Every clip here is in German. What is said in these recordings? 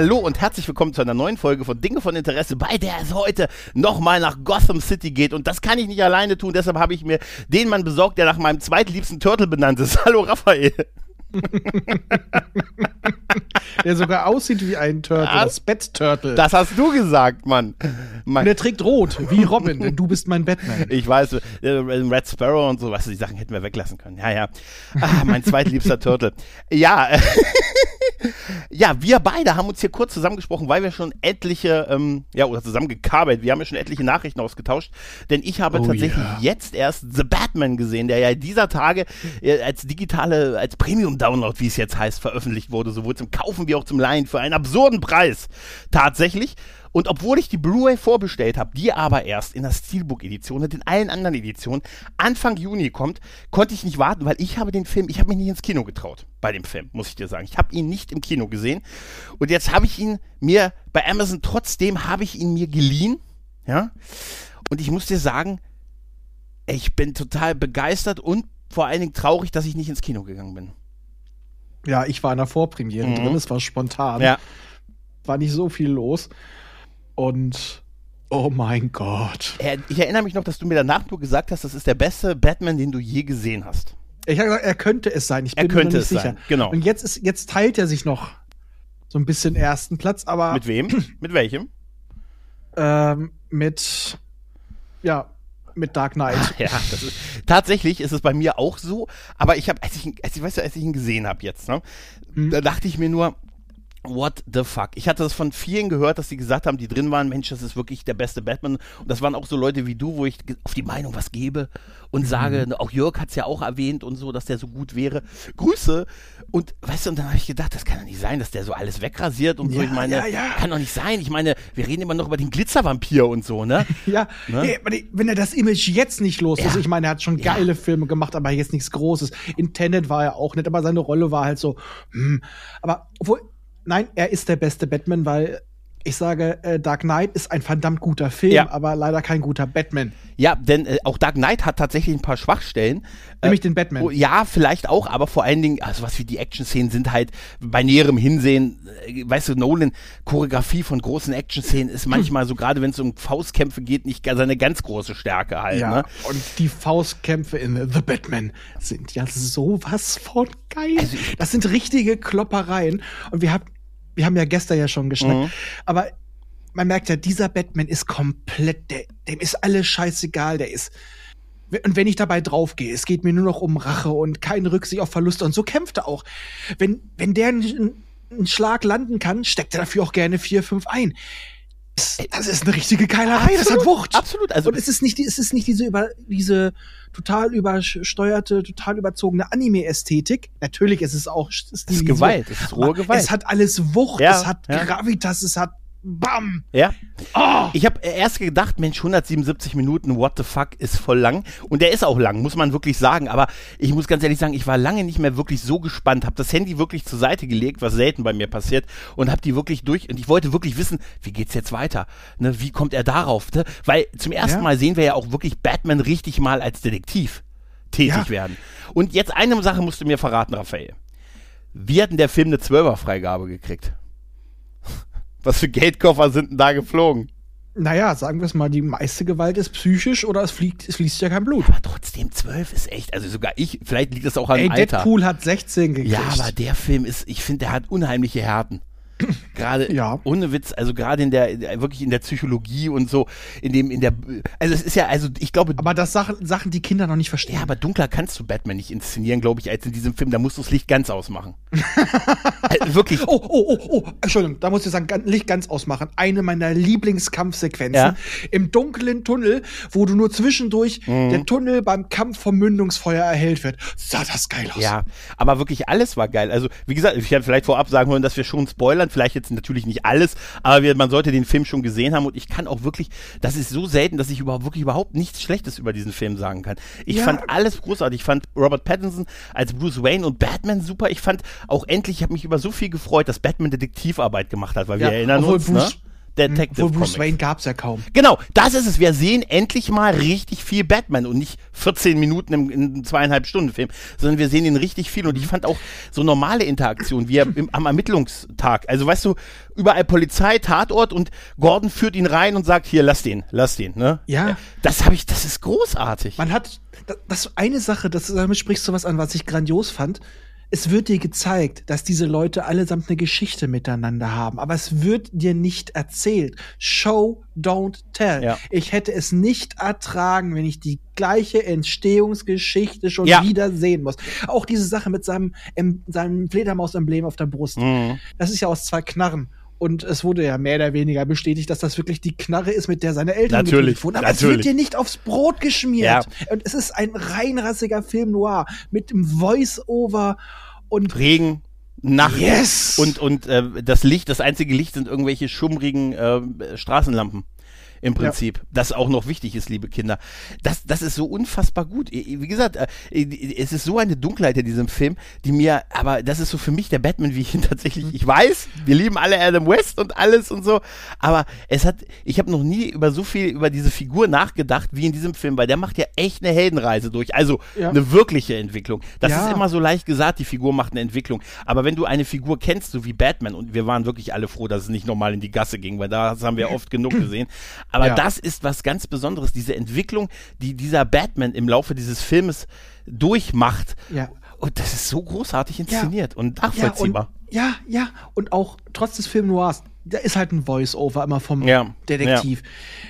Hallo und herzlich willkommen zu einer neuen Folge von Dinge von Interesse, bei der es heute nochmal nach Gotham City geht. Und das kann ich nicht alleine tun, deshalb habe ich mir den Mann besorgt, der nach meinem zweitliebsten Turtle benannt ist. Hallo Raphael. der sogar aussieht wie ein Turtle, das, das Bat-Turtle. Das hast du gesagt, Mann. Mein und er trägt rot, wie Robin, denn du bist mein Batman. Ich weiß, äh, Red Sparrow und so, was die Sachen hätten wir weglassen können. Ja, ja. Ah, mein zweitliebster Turtle. Ja, ja, wir beide haben uns hier kurz zusammengesprochen, weil wir schon etliche, ähm, ja, oder zusammengekabelt, wir haben ja schon etliche Nachrichten ausgetauscht, denn ich habe oh, tatsächlich yeah. jetzt erst The Batman gesehen, der ja dieser Tage äh, als digitale, als Premium-Download, wie es jetzt heißt, veröffentlicht wurde, sowohl zum Kaufen wie auch zum Leihen für einen absurden Preis. Tatsächlich. Und obwohl ich die Blu-ray vorbestellt habe, die aber erst in der Steelbook-Edition und in allen anderen Editionen Anfang Juni kommt, konnte ich nicht warten, weil ich habe den Film, ich habe mich nicht ins Kino getraut bei dem Film, muss ich dir sagen. Ich habe ihn nicht im Kino gesehen und jetzt habe ich ihn mir bei Amazon trotzdem habe ich ihn mir geliehen, ja. Und ich muss dir sagen, ich bin total begeistert und vor allen Dingen traurig, dass ich nicht ins Kino gegangen bin. Ja, ich war in der Vorpremiere mhm. drin, es war spontan. Ja. War nicht so viel los. Und oh mein Gott. Ich erinnere mich noch, dass du mir danach nur gesagt hast, das ist der beste Batman, den du je gesehen hast. Ich habe gesagt, er könnte es sein. Ich bin er könnte mir nicht es sicher. Sein. Genau. Und jetzt ist, jetzt teilt er sich noch so ein bisschen ersten Platz, aber. Mit wem? mit welchem? Ähm, mit, ja, mit Dark Knight. Ach, ja, ist, tatsächlich ist es bei mir auch so, aber ich habe, als ich, als ich, weißt du, als ich ihn gesehen habe jetzt, ne, hm. da dachte ich mir nur, What the fuck? Ich hatte das von vielen gehört, dass sie gesagt haben, die drin waren, Mensch, das ist wirklich der beste Batman. Und das waren auch so Leute wie du, wo ich auf die Meinung was gebe und mhm. sage, auch Jörg hat es ja auch erwähnt und so, dass der so gut wäre. Grüße. Und weißt du, und dann habe ich gedacht, das kann doch nicht sein, dass der so alles wegrasiert und ja, so. Ich meine, ja, ja. kann doch nicht sein. Ich meine, wir reden immer noch über den Glitzervampir und so, ne? ja, ne? Ey, wenn er das Image jetzt nicht los ist, ich meine, er hat schon geile Filme gemacht, aber jetzt nichts Großes. In Tenet war er auch nicht, aber seine Rolle war halt so, hm. Aber obwohl, nein, er ist der beste Batman, weil ich sage, äh, Dark Knight ist ein verdammt guter Film, ja. aber leider kein guter Batman. Ja, denn äh, auch Dark Knight hat tatsächlich ein paar Schwachstellen. Nämlich äh, den Batman. Oh, ja, vielleicht auch, aber vor allen Dingen, also was wie die Action-Szenen sind halt bei näherem Hinsehen, äh, weißt du, Nolan, Choreografie von großen Action-Szenen ist manchmal so, gerade wenn es um Faustkämpfe geht, nicht seine ganz große Stärke halt. Ja, ne? und die Faustkämpfe in The Batman sind ja sowas von geil. Also das sind richtige Kloppereien. Und wir haben wir haben ja gestern ja schon geschnackt. Mhm. Aber man merkt ja, dieser Batman ist komplett, der, dem ist alles scheißegal, der ist. Und wenn ich dabei draufgehe, es geht mir nur noch um Rache und keine Rücksicht auf Verluste und so kämpft er auch. Wenn, wenn der einen, einen Schlag landen kann, steckt er dafür auch gerne vier, fünf ein. Das ist eine richtige Keilerei, absolut, das hat Wucht. Absolut. Also und es ist nicht, es ist nicht diese über, diese total übersteuerte, total überzogene Anime-Ästhetik. Natürlich ist es auch Es ist Gewalt, es ist rohe Gewalt. Es hat alles Wucht, ja, es hat ja. Gravitas, es hat Bam! Ja. Oh. Ich habe erst gedacht, Mensch, 177 Minuten, what the fuck, ist voll lang. Und der ist auch lang, muss man wirklich sagen. Aber ich muss ganz ehrlich sagen, ich war lange nicht mehr wirklich so gespannt, habe das Handy wirklich zur Seite gelegt, was selten bei mir passiert, und habe die wirklich durch. Und ich wollte wirklich wissen, wie geht's jetzt weiter? Ne, wie kommt er darauf? Ne? Weil zum ersten ja. Mal sehen wir ja auch wirklich Batman richtig mal als Detektiv tätig ja. werden. Und jetzt eine Sache musst du mir verraten, Raphael. Wie hat denn der Film eine Zwölferfreigabe gekriegt? Was für Geldkoffer sind denn da geflogen? Naja, sagen wir es mal, die meiste Gewalt ist psychisch oder es, fliegt, es fließt ja kein Blut. Aber trotzdem, 12 ist echt, also sogar ich, vielleicht liegt das auch an Ey, Alter. Deadpool hat 16 gekriegt. Ja, aber der Film ist, ich finde, der hat unheimliche Härten. Gerade ja. ohne Witz, also gerade in der wirklich in der Psychologie und so, in dem in der also es ist ja also ich glaube aber das Sachen Sachen die Kinder noch nicht verstehen. Ja, aber dunkler kannst du Batman nicht inszenieren, glaube ich, als in diesem Film, da musst du das Licht ganz ausmachen. also, wirklich. Oh, oh, oh, oh, Entschuldigung, da muss ich sagen, Licht ganz ausmachen. Eine meiner Lieblingskampfsequenzen ja? im dunklen Tunnel, wo du nur zwischendurch mhm. der Tunnel beim Kampf vom Mündungsfeuer erhellt wird. Sah das geil aus. Ja, aber wirklich alles war geil. Also, wie gesagt, ich hätte vielleicht vorab sagen wollen, dass wir schon spoilern Vielleicht jetzt natürlich nicht alles, aber wir, man sollte den Film schon gesehen haben und ich kann auch wirklich, das ist so selten, dass ich überhaupt wirklich überhaupt nichts Schlechtes über diesen Film sagen kann. Ich ja. fand alles großartig. Ich fand Robert Pattinson als Bruce Wayne und Batman super. Ich fand auch endlich, ich habe mich über so viel gefreut, dass Batman Detektivarbeit gemacht hat, weil wir erinnern uns, ne? Bruce, ne? Detective Wo Bruce Comics. Wayne gab es ja kaum. Genau, das ist es. Wir sehen endlich mal richtig viel Batman und nicht 14 Minuten im, im zweieinhalb Stunden Film, sondern wir sehen ihn richtig viel. Und ich fand auch so normale Interaktion, wie er im, am Ermittlungstag. Also weißt du, überall Polizei, Tatort und Gordon führt ihn rein und sagt, hier, lass den, lass den. Ne? Ja. Das habe ich, das ist großartig. Man hat, das, das eine Sache, das, damit sprichst du was an, was ich grandios fand es wird dir gezeigt, dass diese Leute allesamt eine Geschichte miteinander haben, aber es wird dir nicht erzählt. Show, don't tell. Ja. Ich hätte es nicht ertragen, wenn ich die gleiche Entstehungsgeschichte schon ja. wieder sehen muss. Auch diese Sache mit seinem, seinem Fledermaus-Emblem auf der Brust. Mhm. Das ist ja aus zwei Knarren. Und es wurde ja mehr oder weniger bestätigt, dass das wirklich die Knarre ist, mit der seine Eltern natürlich wurden. Aber natürlich. es wird dir nicht aufs Brot geschmiert. Ja. Und es ist ein reinrassiger Film noir mit dem Voice-Over und Regen. Nacht yes! und und äh, das Licht, das einzige Licht sind irgendwelche schummrigen äh, Straßenlampen im Prinzip. Ja. Das auch noch wichtig ist, liebe Kinder. Das, das ist so unfassbar gut. Wie gesagt, äh, es ist so eine Dunkelheit in diesem Film, die mir, aber das ist so für mich der Batman, wie ich ihn tatsächlich, ich weiß, wir lieben alle Adam West und alles und so, aber es hat, ich habe noch nie über so viel über diese Figur nachgedacht wie in diesem Film, weil der macht ja echt eine Heldenreise durch, also ja. eine wirkliche Entwicklung. Das ja. ist immer so leicht gesagt, die Figur macht eine Entwicklung, aber wenn du eine Figur kennst, so wie Batman, und wir waren wirklich alle froh, dass es nicht nochmal in die Gasse ging, weil das haben wir oft genug gesehen, aber ja. das ist was ganz Besonderes, diese Entwicklung, die dieser Batman im Laufe dieses Filmes durchmacht. Ja. Und das ist so großartig inszeniert ja. und nachvollziehbar. Ja, und, ja, ja, und auch trotz des Film Noirs, da ist halt ein Voice-Over immer vom ja, Detektiv.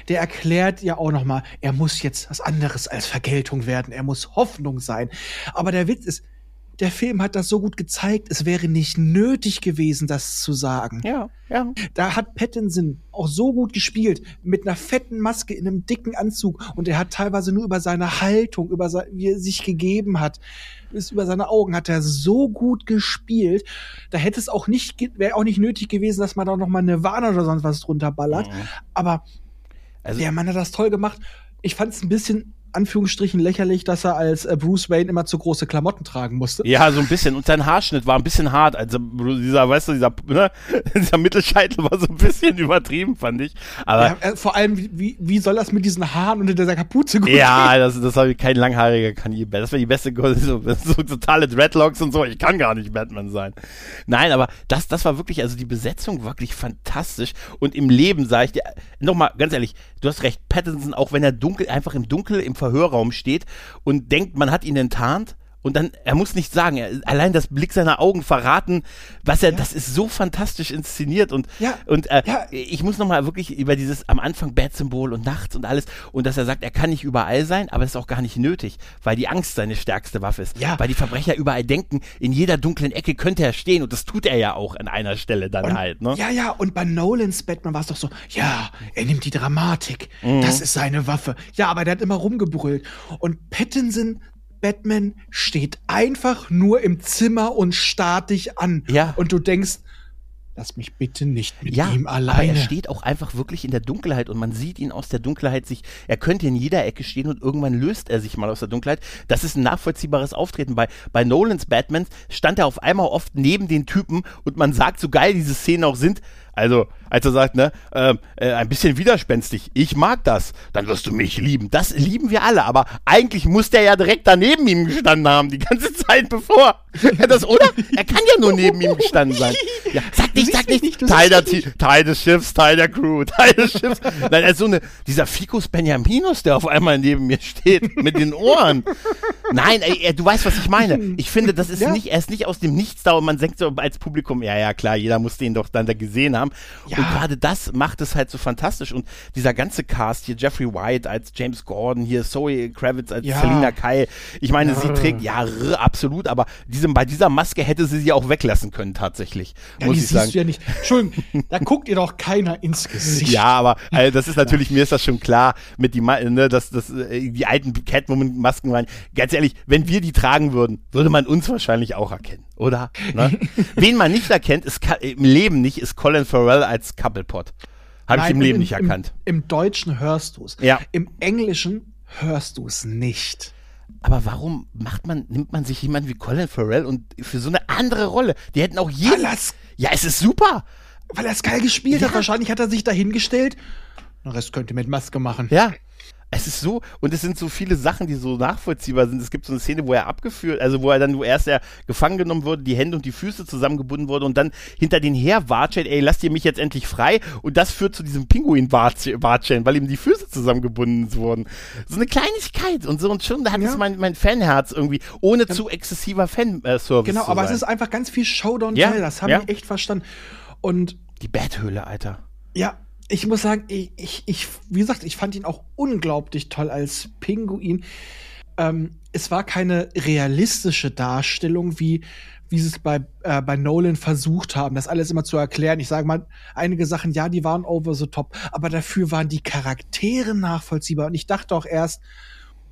Der erklärt ja auch noch mal, er muss jetzt was anderes als Vergeltung werden. Er muss Hoffnung sein. Aber der Witz ist, der Film hat das so gut gezeigt, es wäre nicht nötig gewesen, das zu sagen. Ja, ja. Da hat Pattinson auch so gut gespielt, mit einer fetten Maske in einem dicken Anzug und er hat teilweise nur über seine Haltung, über sein, wie er sich gegeben hat, bis über seine Augen hat er so gut gespielt. Da hätte es auch nicht, wäre auch nicht nötig gewesen, dass man da noch mal eine Warne oder sonst was drunter ballert. Mhm. Aber also, der Mann hat das toll gemacht. Ich fand es ein bisschen Anführungsstrichen lächerlich, dass er als äh, Bruce Wayne immer zu große Klamotten tragen musste. Ja, so ein bisschen. Und sein Haarschnitt war ein bisschen hart. Also dieser, weißt du, dieser, ne, dieser Mittelscheitel war so ein bisschen übertrieben, fand ich. Aber ja, äh, vor allem, wie, wie soll das mit diesen Haaren unter dieser Kapuze gut Ja, gehen? das, das habe ich kein langhaariger kann je, Das wäre die beste, so, so totale Dreadlocks und so. Ich kann gar nicht Batman sein. Nein, aber das, das war wirklich, also die Besetzung wirklich fantastisch. Und im Leben sage ich dir, nochmal, ganz ehrlich, du hast recht, Pattinson, auch wenn er dunkel, einfach im Dunkel, im Verhörraum steht und denkt, man hat ihn enttarnt. Und dann, er muss nichts sagen. Er, allein das Blick seiner Augen verraten, was er, ja. das ist so fantastisch inszeniert. Und, ja. und äh, ja. ich muss nochmal wirklich über dieses am Anfang Bad-Symbol und nachts und alles. Und dass er sagt, er kann nicht überall sein, aber es ist auch gar nicht nötig, weil die Angst seine stärkste Waffe ist. Ja. Weil die Verbrecher überall denken, in jeder dunklen Ecke könnte er stehen. Und das tut er ja auch an einer Stelle dann und, halt. Ne? Ja, ja. Und bei Nolans Batman war es doch so, ja, er nimmt die Dramatik. Mhm. Das ist seine Waffe. Ja, aber der hat immer rumgebrüllt. Und Pattinson Batman steht einfach nur im Zimmer und starrt dich an. Ja. Und du denkst, lass mich bitte nicht mit ja, ihm alleine. Aber er steht auch einfach wirklich in der Dunkelheit und man sieht ihn aus der Dunkelheit sich, er könnte in jeder Ecke stehen und irgendwann löst er sich mal aus der Dunkelheit. Das ist ein nachvollziehbares Auftreten. Bei, bei Nolans Batman stand er auf einmal oft neben den Typen und man sagt, so geil diese Szenen auch sind, also, als er sagt, ne, äh, äh, ein bisschen widerspenstig, ich mag das, dann wirst du mich lieben. Das lieben wir alle, aber eigentlich muss der ja direkt daneben ihm gestanden haben, die ganze Zeit bevor. Ja, das, oder? Er kann ja nur neben ihm gestanden sein. Ja, sag nicht, sag nicht, nicht Teil, der, Teil des Schiffs, Teil der Crew, Teil des Schiffs. Nein, er ist so eine, dieser Ficus Benjaminus, der auf einmal neben mir steht, mit den Ohren. Nein, ey, du weißt, was ich meine. Ich finde, das ist ja. nicht, er ist nicht aus dem Nichts da und man denkt so als Publikum, ja, ja, klar, jeder muss den doch dann da gesehen haben. Ja. Und gerade das macht es halt so fantastisch. Und dieser ganze Cast hier, Jeffrey White als James Gordon, hier Zoe Kravitz als ja. Selina Kyle. Ich meine, ja. sie trägt, ja, absolut, aber diesem, bei dieser Maske hätte sie sie auch weglassen können, tatsächlich. Muss ich sagen. Ja nicht. Entschuldigung, da guckt ihr doch keiner ins Gesicht. Ja, aber also das ist natürlich, mir ist das schon klar, mit die, ne, dass, dass, äh, die alten Catwoman-Masken waren. Ganz ehrlich, wenn wir die tragen würden, würde man uns wahrscheinlich auch erkennen, oder? Ne? Wen man nicht erkennt, ist im Leben nicht, ist Colin Farrell als Couplepot. Habe ich im Leben im, nicht erkannt. Im, Im, Deutschen hörst du es. Ja. Im Englischen hörst du es nicht. Aber warum macht man, nimmt man sich jemanden wie Colin Farrell und für so eine andere Rolle? Die hätten auch jeden. Ja, es ist super. Weil er es geil gespielt ja. hat. Wahrscheinlich hat er sich dahingestellt. Den Rest könnt ihr mit Maske machen. Ja. Es ist so, und es sind so viele Sachen, die so nachvollziehbar sind. Es gibt so eine Szene, wo er abgeführt, also wo er dann, wo erst er gefangen genommen wurde, die Hände und die Füße zusammengebunden wurde und dann hinter den her watschelt, ey, lasst ihr mich jetzt endlich frei. Und das führt zu diesem Pinguin-Watscheln, weil ihm die Füße zusammengebunden wurden. So eine Kleinigkeit und so und schon, da hat ja. es mein, mein Fanherz irgendwie, ohne ja. zu exzessiver Fanservice Genau, aber sein. es ist einfach ganz viel Showdown ja. das habe ich echt verstanden. Und die Betthöhle, Alter. Ja, ich muss sagen, ich, ich, ich, wie gesagt, ich fand ihn auch unglaublich toll als Pinguin. Ähm, es war keine realistische Darstellung, wie, wie sie es bei, äh, bei Nolan versucht haben, das alles immer zu erklären. Ich sage mal, einige Sachen, ja, die waren over the top, aber dafür waren die Charaktere nachvollziehbar. Und ich dachte auch erst,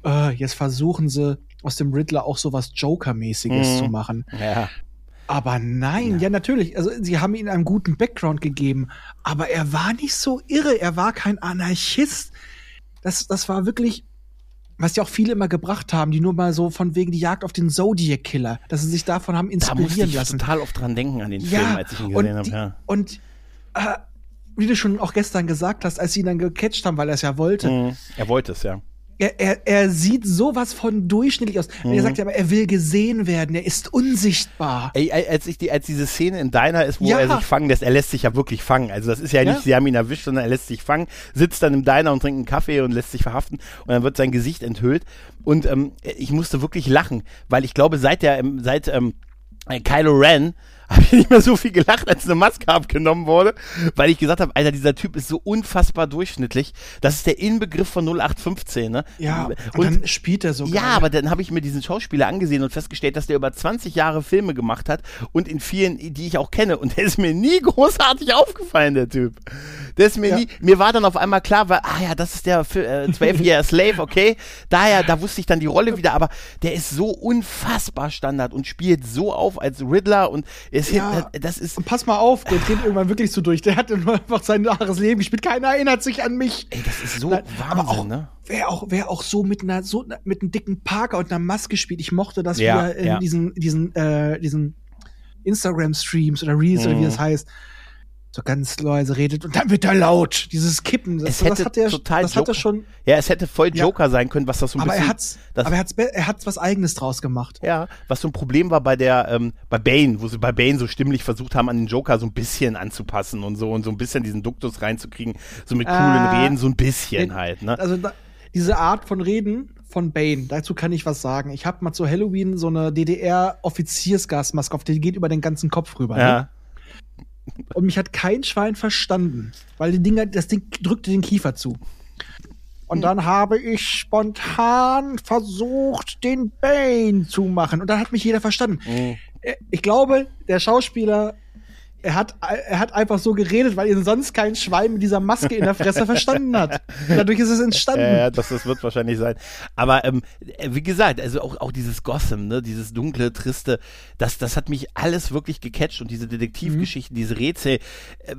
äh, jetzt versuchen sie aus dem Riddler auch so was Joker-mäßiges mhm. zu machen. Ja. Aber nein, ja. ja. natürlich. Also sie haben ihm einen guten Background gegeben, aber er war nicht so irre. Er war kein Anarchist. Das, das war wirklich, was ja auch viele immer gebracht haben, die nur mal so von wegen die Jagd auf den Zodiac Killer, dass sie sich davon haben inspirieren da ich lassen. total oft dran denken an den ja, Film, als ich ihn gesehen habe. Ja. Und äh, wie du schon auch gestern gesagt hast, als sie ihn dann gecatcht haben, weil er es ja wollte. Mhm. Er wollte es, ja er, er, er sieht sowas von durchschnittlich aus. Mhm. Er sagt ja aber, er will gesehen werden, er ist unsichtbar. Ey, als, ich die, als diese Szene in Diner ist, wo ja. er sich fangen lässt, er lässt sich ja wirklich fangen. Also das ist ja, ja nicht, sie haben ihn erwischt, sondern er lässt sich fangen, sitzt dann im Diner und trinkt einen Kaffee und lässt sich verhaften und dann wird sein Gesicht enthüllt. Und ähm, ich musste wirklich lachen, weil ich glaube, seit der, seit ähm, Kylo Ren habe ich nicht mehr so viel gelacht, als eine Maske abgenommen wurde, weil ich gesagt habe, Alter, dieser Typ ist so unfassbar durchschnittlich. Das ist der Inbegriff von 0815, ne? Ja, und, dann spielt er so. Ja, aber dann habe ich mir diesen Schauspieler angesehen und festgestellt, dass der über 20 Jahre Filme gemacht hat und in vielen, die ich auch kenne. Und der ist mir nie großartig aufgefallen, der Typ. Der ist mir ja. nie, mir war dann auf einmal klar, weil, ah ja, das ist der äh, 12 Year Slave, okay. Daher, da wusste ich dann die Rolle wieder, aber der ist so unfassbar Standard und spielt so auf als Riddler und es, ja, das ist. Und pass mal auf, der dreht irgendwann wirklich so durch. Der hat nur einfach sein naches Leben gespielt. Keiner erinnert sich an mich. Ey, das ist so Nein, Wahnsinn, auch, ne? Wer auch, wer auch so mit einer, so mit einem dicken Parker und einer Maske spielt. Ich mochte das ja, wieder in ja. diesen, diesen, äh, diesen Instagram-Streams oder Reels mhm. oder wie mhm. das heißt so ganz leise redet und dann wird er laut. Dieses Kippen, das, es hätte das hat er, total das hat er schon. Ja, es hätte voll Joker ja. sein können, was das so ein aber bisschen. Er hat's, aber er hat's, er hat was Eigenes draus gemacht. Ja, was so ein Problem war bei der, ähm, bei Bane, wo sie bei Bane so stimmlich versucht haben, an den Joker so ein bisschen anzupassen und so und so ein bisschen diesen Duktus reinzukriegen, so mit coolen äh, Reden, so ein bisschen halt, ne? Also da, diese Art von Reden von Bane, dazu kann ich was sagen. Ich habe mal zu Halloween so eine DDR-Offiziersgasmaske auf, die geht über den ganzen Kopf rüber. Ja. Ne? Und mich hat kein Schwein verstanden, weil die Dinger, das Ding drückte den Kiefer zu. Und dann habe ich spontan versucht, den Bane zu machen. Und dann hat mich jeder verstanden. Mhm. Ich glaube, der Schauspieler er hat, er hat einfach so geredet, weil ihn sonst kein Schwein mit dieser Maske in der Fresse verstanden hat. Dadurch ist es entstanden. Ja, das, das wird wahrscheinlich sein. Aber ähm, wie gesagt, also auch, auch dieses Gotham, ne, dieses dunkle, triste, das, das hat mich alles wirklich gecatcht und diese Detektivgeschichten, mhm. diese Rätsel,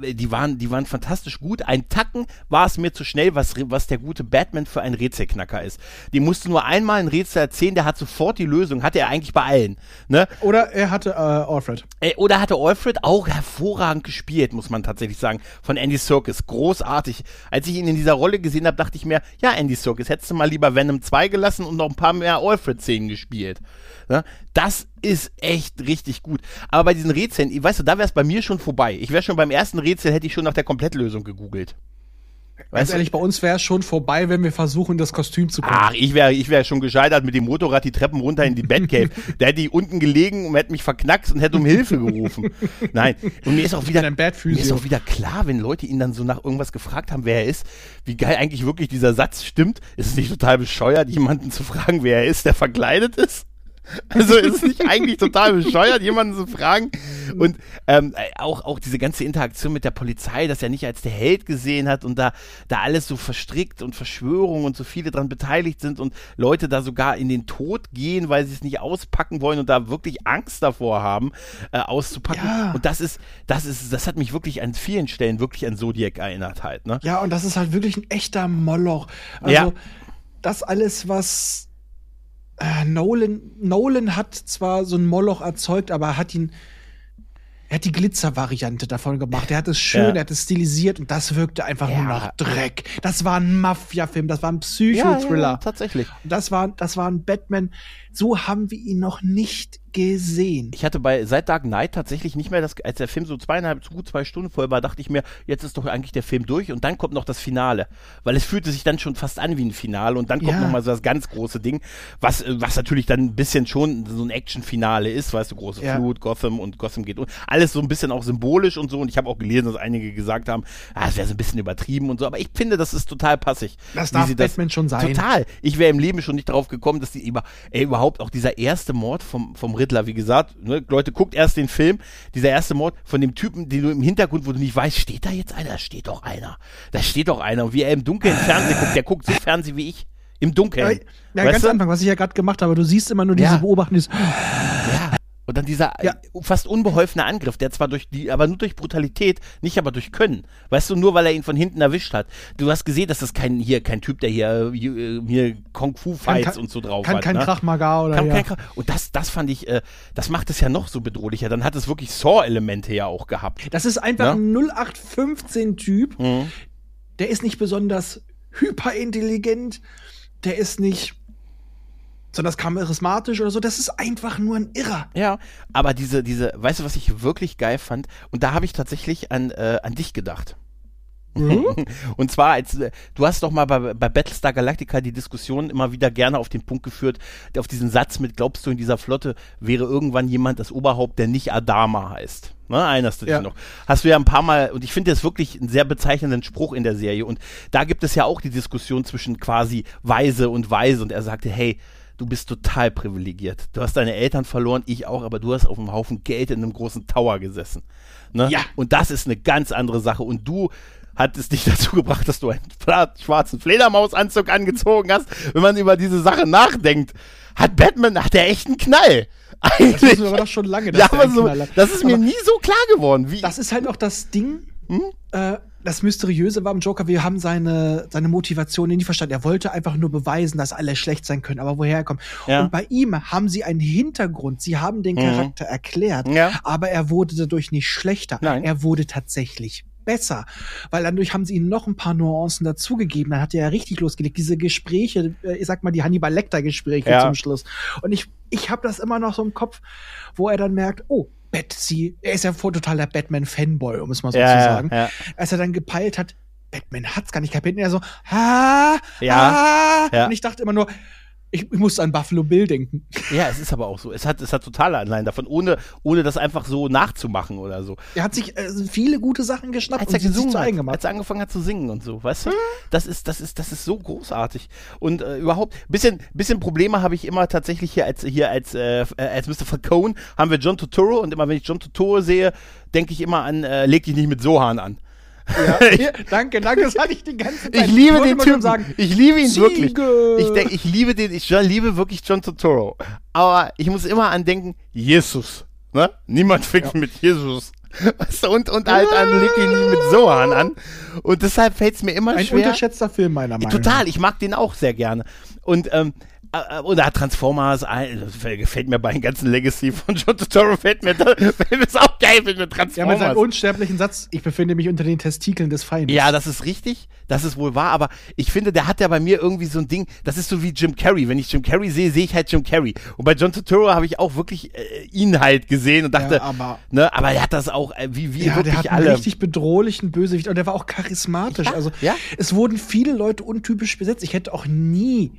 äh, die waren, die waren fantastisch gut. Ein Tacken war es mir zu schnell, was, was der gute Batman für ein Rätselknacker ist. Die musste nur einmal ein Rätsel erzählen, der hat sofort die Lösung, hatte er eigentlich bei allen. Ne? Oder er hatte äh, Alfred. Äh, oder hatte Alfred auch hervorragend hervorragend gespielt, muss man tatsächlich sagen, von Andy Serkis. Großartig. Als ich ihn in dieser Rolle gesehen habe, dachte ich mir, ja, Andy Serkis, hättest du mal lieber Venom 2 gelassen und noch ein paar mehr Alfred-Szenen gespielt. Ja, das ist echt richtig gut. Aber bei diesen Rätseln, weißt du, da wäre es bei mir schon vorbei. Ich wäre schon beim ersten Rätsel, hätte ich schon nach der Komplettlösung gegoogelt. Ganz ehrlich, bei uns wäre es schon vorbei, wenn wir versuchen, das Kostüm zu kommen. Ach, ich wäre ich wär schon gescheitert mit dem Motorrad die Treppen runter in die Batcave. Der hätte unten gelegen und hätte mich verknackt und hätte um Hilfe gerufen. Nein, und mir ist auch wieder, mir ist auch wieder klar, wenn Leute ihn dann so nach irgendwas gefragt haben, wer er ist, wie geil eigentlich wirklich dieser Satz stimmt. Ist es nicht total bescheuert, jemanden zu fragen, wer er ist, der verkleidet ist? Also ist es nicht eigentlich total bescheuert, jemanden zu fragen? Und ähm, auch, auch diese ganze Interaktion mit der Polizei, dass er nicht als der Held gesehen hat und da, da alles so verstrickt und Verschwörungen und so viele dran beteiligt sind und Leute da sogar in den Tod gehen, weil sie es nicht auspacken wollen und da wirklich Angst davor haben, äh, auszupacken. Ja. Und das ist, das ist, das hat mich wirklich an vielen Stellen wirklich an Zodiac erinnert halt, ne? Ja, und das ist halt wirklich ein echter Moloch. Also, ja. das alles, was äh, Nolan, Nolan hat zwar so ein Moloch erzeugt, aber er hat ihn er hat die Glitzer-Variante davon gemacht. Er hat es schön, ja. er hat es stilisiert und das wirkte einfach ja. nur nach Dreck. Das war ein Mafia-Film, das war ein Psychothriller. Ja, ja, tatsächlich. Das war, das war ein Batman. So haben wir ihn noch nicht gesehen. Ich hatte bei seit Dark Knight tatsächlich nicht mehr das, als der Film so zweieinhalb, gut zwei Stunden voll war, dachte ich mir, jetzt ist doch eigentlich der Film durch und dann kommt noch das Finale. Weil es fühlte sich dann schon fast an wie ein Finale und dann kommt ja. nochmal so das ganz große Ding, was, was natürlich dann ein bisschen schon so ein Action-Finale ist, weißt du, große ja. Flut, Gotham und Gotham geht und alles so ein bisschen auch symbolisch und so und ich habe auch gelesen, dass einige gesagt haben, ah, es wäre so ein bisschen übertrieben und so, aber ich finde, das ist total passig. Das darf Batman das, schon sein. Total. Ich wäre im Leben schon nicht darauf gekommen, dass die über, ey, überhaupt auch dieser erste Mord vom, vom Riddler, wie gesagt, ne, Leute, guckt erst den Film, dieser erste Mord von dem Typen, den du im Hintergrund, wo du nicht weißt, steht da jetzt einer? Da steht doch einer. Da steht doch einer. Und wie er im Dunkeln Fernsehen guckt, der guckt so Fernsehen wie ich. Im Dunkeln. Ja, ja ganz du? Anfang, was ich ja gerade gemacht habe, du siehst immer nur diese ja. Beobachtung. Ja. Und dann dieser ja. fast unbeholfene Angriff, der zwar durch die, aber nur durch Brutalität, nicht aber durch Können. Weißt du, nur weil er ihn von hinten erwischt hat. Du hast gesehen, dass das kein hier kein Typ, der hier äh, hier Kung Fu Fights und so drauf kann hat. Kein ne? Krachmagar oder kann, ja. kein Krach Und das das fand ich, äh, das macht es ja noch so bedrohlicher. Dann hat es wirklich Saw-Elemente ja auch gehabt. Das ist einfach ne? ein 0815 Typ. Mhm. Der ist nicht besonders hyperintelligent. Der ist nicht sondern das charismatisch oder so. Das ist einfach nur ein Irrer. Ja, aber diese, diese, weißt du, was ich wirklich geil fand? Und da habe ich tatsächlich an, äh, an dich gedacht. Mhm. Und zwar, als äh, du hast doch mal bei, bei Battlestar Galactica die Diskussion immer wieder gerne auf den Punkt geführt, auf diesen Satz mit, glaubst du, in dieser Flotte wäre irgendwann jemand das Oberhaupt, der nicht Adama heißt? Ne, erinnerst du dich ja. noch? Hast du ja ein paar Mal, und ich finde das wirklich einen sehr bezeichnenden Spruch in der Serie. Und da gibt es ja auch die Diskussion zwischen quasi Weise und Weise. Und er sagte, hey, du bist total privilegiert. Du hast deine Eltern verloren, ich auch, aber du hast auf einem Haufen Geld in einem großen Tower gesessen. Ne? Ja. Und das ist eine ganz andere Sache. Und du hat es dich dazu gebracht, dass du einen schwarzen Fledermausanzug angezogen hast. Wenn man über diese Sache nachdenkt, hat Batman, hat der echt einen Knall. Eigentlich. Das ist aber doch schon lange. Ja, aber so, das ist mir nie so klar geworden. Wie das ist halt auch das Ding. Hm? Äh, das Mysteriöse war im Joker, wir haben seine, seine Motivation nie verstanden. Er wollte einfach nur beweisen, dass alle schlecht sein können, aber woher er kommt. Ja. Und bei ihm haben sie einen Hintergrund. Sie haben den mhm. Charakter erklärt, ja. aber er wurde dadurch nicht schlechter. Nein. Er wurde tatsächlich besser, weil dadurch haben sie ihm noch ein paar Nuancen dazugegeben. Dann hat er ja richtig losgelegt. Diese Gespräche, äh, ich sag mal die Hannibal Lecter Gespräche ja. zum Schluss. Und ich, ich habe das immer noch so im Kopf, wo er dann merkt, oh, Betsy, er ist ja voll totaler Batman-Fanboy, um es mal so ja, zu sagen. Ja. Als er dann gepeilt hat, Batman hat's gar nicht kapiert, und er so, ha, ja, ha. Ja. Und ich dachte immer nur, ich, ich musste an Buffalo Bill denken. Ja, es ist aber auch so. Es hat, es hat totale Anleihen davon, ohne, ohne das einfach so nachzumachen oder so. Er hat sich äh, viele gute Sachen geschnappt als er gesungen hat, gemacht. Als er angefangen hat zu singen und so, weißt du? Hm. Das ist, das ist, das ist so großartig. Und äh, überhaupt, bisschen, bisschen Probleme habe ich immer tatsächlich hier als, hier als, äh, als Mr. Falcone haben wir John Totoro und immer wenn ich John Totoro sehe, denke ich immer an, äh, leg dich nicht mit Sohan an. Ja, hier, danke, danke, das hatte ich den ganzen Tag. Ich liebe den Typen. Sagen, ich liebe ihn Ziege. wirklich. Ich ich liebe den, ich liebe wirklich John Totoro. Aber ich muss immer an denken, Jesus. Ne? Niemand fickt ja. mit Jesus. und, und halt an Licky mit Sohan an. Und deshalb fällt es mir immer Ein schwer. Ein unterschätzter Film meiner Meinung nach. Total, ich mag den auch sehr gerne. Und ähm, äh, oder Transformers, gefällt mir bei den ganzen Legacy von John Totoro, fällt mir das, auch geil mit Transformers. Ja, mit seinem unsterblichen Satz, ich befinde mich unter den Testikeln des Feindes. Ja, das ist richtig, das ist wohl wahr, aber ich finde, der hat ja bei mir irgendwie so ein Ding, das ist so wie Jim Carrey. Wenn ich Jim Carrey sehe, sehe ich halt Jim Carrey. Und bei John Totoro habe ich auch wirklich äh, ihn halt gesehen und dachte, ja, aber, ne, aber er hat das auch, äh, wie, wie ja, wirklich der hat alle. einen richtig bedrohlichen Bösewicht und der war auch charismatisch. Ja, also, ja? es wurden viele Leute untypisch besetzt. Ich hätte auch nie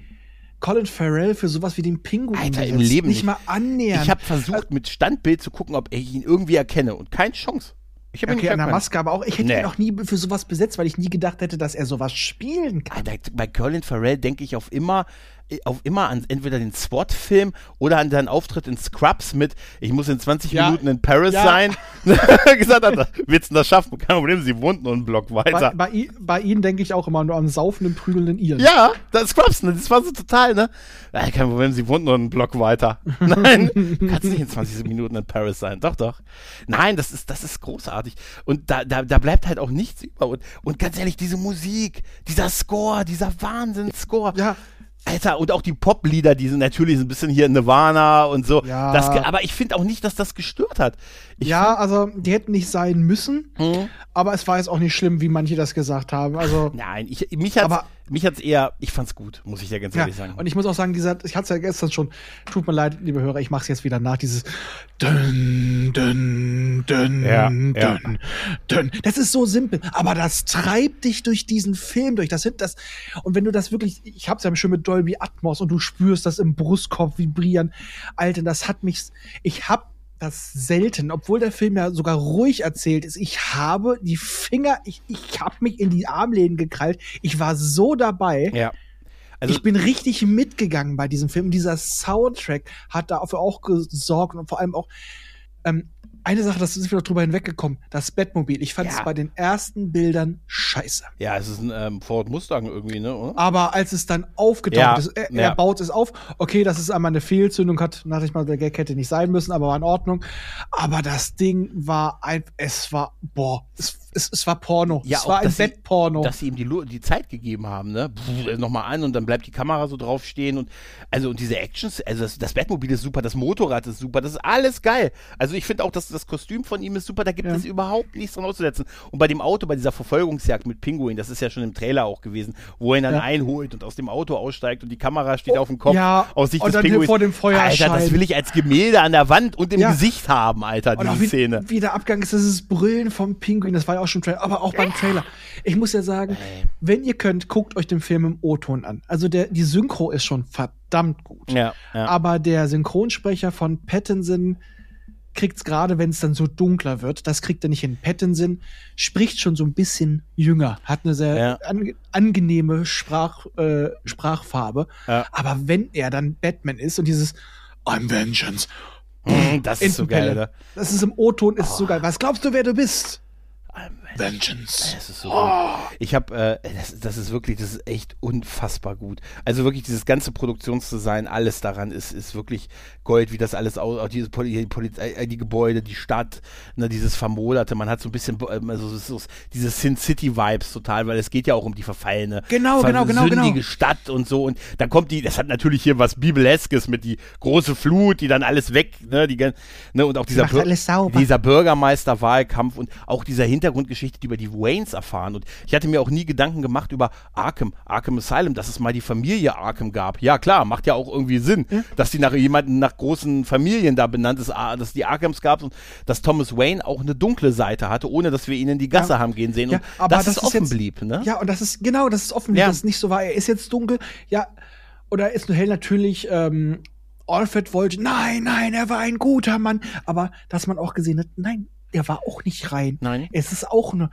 Colin Farrell für sowas wie den Pinguin Alter, im Leben nicht, nicht mal annähern. Ich habe versucht, mit Standbild zu gucken, ob ich ihn irgendwie erkenne und keine Chance. Ich habe okay, ihn an der Maske, aber auch ich hätte nee. ihn auch nie für sowas besetzt, weil ich nie gedacht hätte, dass er sowas spielen kann. Alter, bei Colin Farrell denke ich auf immer auf immer an entweder den SWAT-Film oder an seinen Auftritt in Scrubs mit, ich muss in 20 ja. Minuten in Paris ja. sein. gesagt hat, willst du das schaffen? Kein Problem, sie wohnt nur einen Block weiter. Bei, bei, bei ihnen denke ich auch immer nur an saufenden, prügelnden Iren. Ja, das Scrubs, ne? das war so total, ne? Ja, kein Problem, sie wohnt nur einen Block weiter. Nein, kannst nicht in 20 Minuten in Paris sein. Doch, doch. Nein, das ist, das ist großartig. Und da, da, da bleibt halt auch nichts über. Und, und ganz ehrlich, diese Musik, dieser Score, dieser Wahnsinn-Score. Ja. Alter, und auch die Pop-Lieder, die sind natürlich ein bisschen hier Nirvana und so. Ja. Das, aber ich finde auch nicht, dass das gestört hat. Ich ja, also die hätten nicht sein müssen, Mhm. aber es war jetzt auch nicht schlimm, wie manche das gesagt haben. Also Nein, ich, mich hat's, Aber- mich hat's eher, ich fand's gut, muss ich ja ganz ja, ehrlich sagen. und ich muss auch sagen, dieser, ich hatte es ja gestern schon, tut mir leid, liebe Hörer, ich mach's jetzt wieder nach, dieses dünn, dünn, dünn, Ja, dünn, ja. dünn. Das ist so simpel, aber das treibt dich durch diesen Film durch. Das sind das, und wenn du das wirklich, ich hab's ja schon mit Dolby Atmos und du spürst das im Brustkorb vibrieren. Alter, das hat mich, ich hab das selten, obwohl der Film ja sogar ruhig erzählt ist. Ich habe die Finger, ich, ich habe mich in die Armlehnen gekrallt. Ich war so dabei. ja. Also, ich bin richtig mitgegangen bei diesem Film. Dieser Soundtrack hat dafür auch gesorgt und vor allem auch ähm, eine Sache, das ist wieder drüber hinweggekommen, das Bettmobil. Ich fand Ja. es bei den ersten Bildern scheiße. ja, es ist ein ähm, Ford Mustang irgendwie, ne? Oder? Aber als es dann aufgetaucht Ja, ist, er, ja. er baut es auf. Okay, das ist einmal eine Fehlzündung, hat, dachte ich mal, der Gag hätte nicht sein müssen, aber war in Ordnung. Aber das Ding war ein, es war, boah, es, es, es war Porno. Ja, es auch, war ein dass sie- Bettporno. dass sie ihm die, die Zeit gegeben haben, ne? Nochmal an und dann bleibt die Kamera so drauf stehen und also und diese Actions, also das, das Bettmobil ist super, das Motorrad ist super, das ist alles geil. Also ich finde auch, dass das Kostüm von ihm ist super, da gibt Ja. es überhaupt nichts dran auszusetzen. Und bei dem Auto, bei dieser Verfolgungsjagd mit Pinguin, das ist ja schon im Trailer auch gewesen, wo er ihn dann Ja. einholt und aus dem Auto aussteigt und die Kamera steht auf dem Kopf ja, aus Sicht und des dann Pinguins. vor dem Feuerschein. Alter, das will ich als Gemälde an der Wand und im Ja. Gesicht haben, Alter, Und diese auch wie, Szene. wie der Abgang ist, das ist Brüllen vom Pinguin, das war ja auch schon Trailer, aber auch beim Trailer. Ich muss ja sagen, Ey. wenn ihr könnt, guckt euch den Film im O-Ton an. Also der, die Synchro ist schon verdammt gut. Ja, ja. Aber der Synchronsprecher von Pattinson kriegt's gerade, wenn es dann so dunkler wird. Das kriegt er nicht hin. Pattinson spricht schon so ein bisschen jünger, hat eine sehr Ja. ange angenehme Sprach, äh, Sprachfarbe. Aber wenn er dann Batman ist und dieses I'm Vengeance, Mm, das ist so geil, ne? Das ist im O-Ton, ist so geil. Was glaubst du, wer du bist? I'm Vengeance. Es ist so gut. Ich habe, äh, das, das ist wirklich, das ist echt unfassbar gut. Also wirklich dieses ganze Produktionsdesign, alles daran ist, ist wirklich Gold, wie das alles aus, auch diese Poli die, Polizei, äh, die Gebäude, die Stadt, ne, dieses Vermoderte. Man hat so ein bisschen, also so, so, diese Sin City Vibes total, weil es geht ja auch um die verfallene, Genau, genau, genau, sündige genau. Stadt und so. Und dann kommt die, das hat natürlich hier was Bibeleskes mit die große Flut, die dann alles weg, ne, die, ne, und auch dieser Bür- dieser Bürgermeisterwahlkampf und auch dieser Hintergrundgeschichte, die über die Waynes erfahren. Und ich hatte mir auch nie Gedanken gemacht über Arkham, Arkham Asylum, dass es mal die Familie Arkham gab. Ja, klar, macht ja auch irgendwie Sinn, dass die nach jemanden, nach großen Familien da benannt ist, ah, dass die Arkhams gab und dass Thomas Wayne auch eine dunkle Seite hatte, ohne dass wir ihn in die Gasse Ja. haben gehen sehen. Ja, und aber das es ist offen jetzt- blieb, ne? Ja, und das ist, genau, das ist offen, Ja. dass es nicht so war. Er ist jetzt dunkel, ja, oder ist nur hell natürlich, ähm, Alfred wollte, nein, nein, er war ein guter Mann, aber dass man auch gesehen hat, nein, der war auch nicht rein. Nein. Es ist auch nur,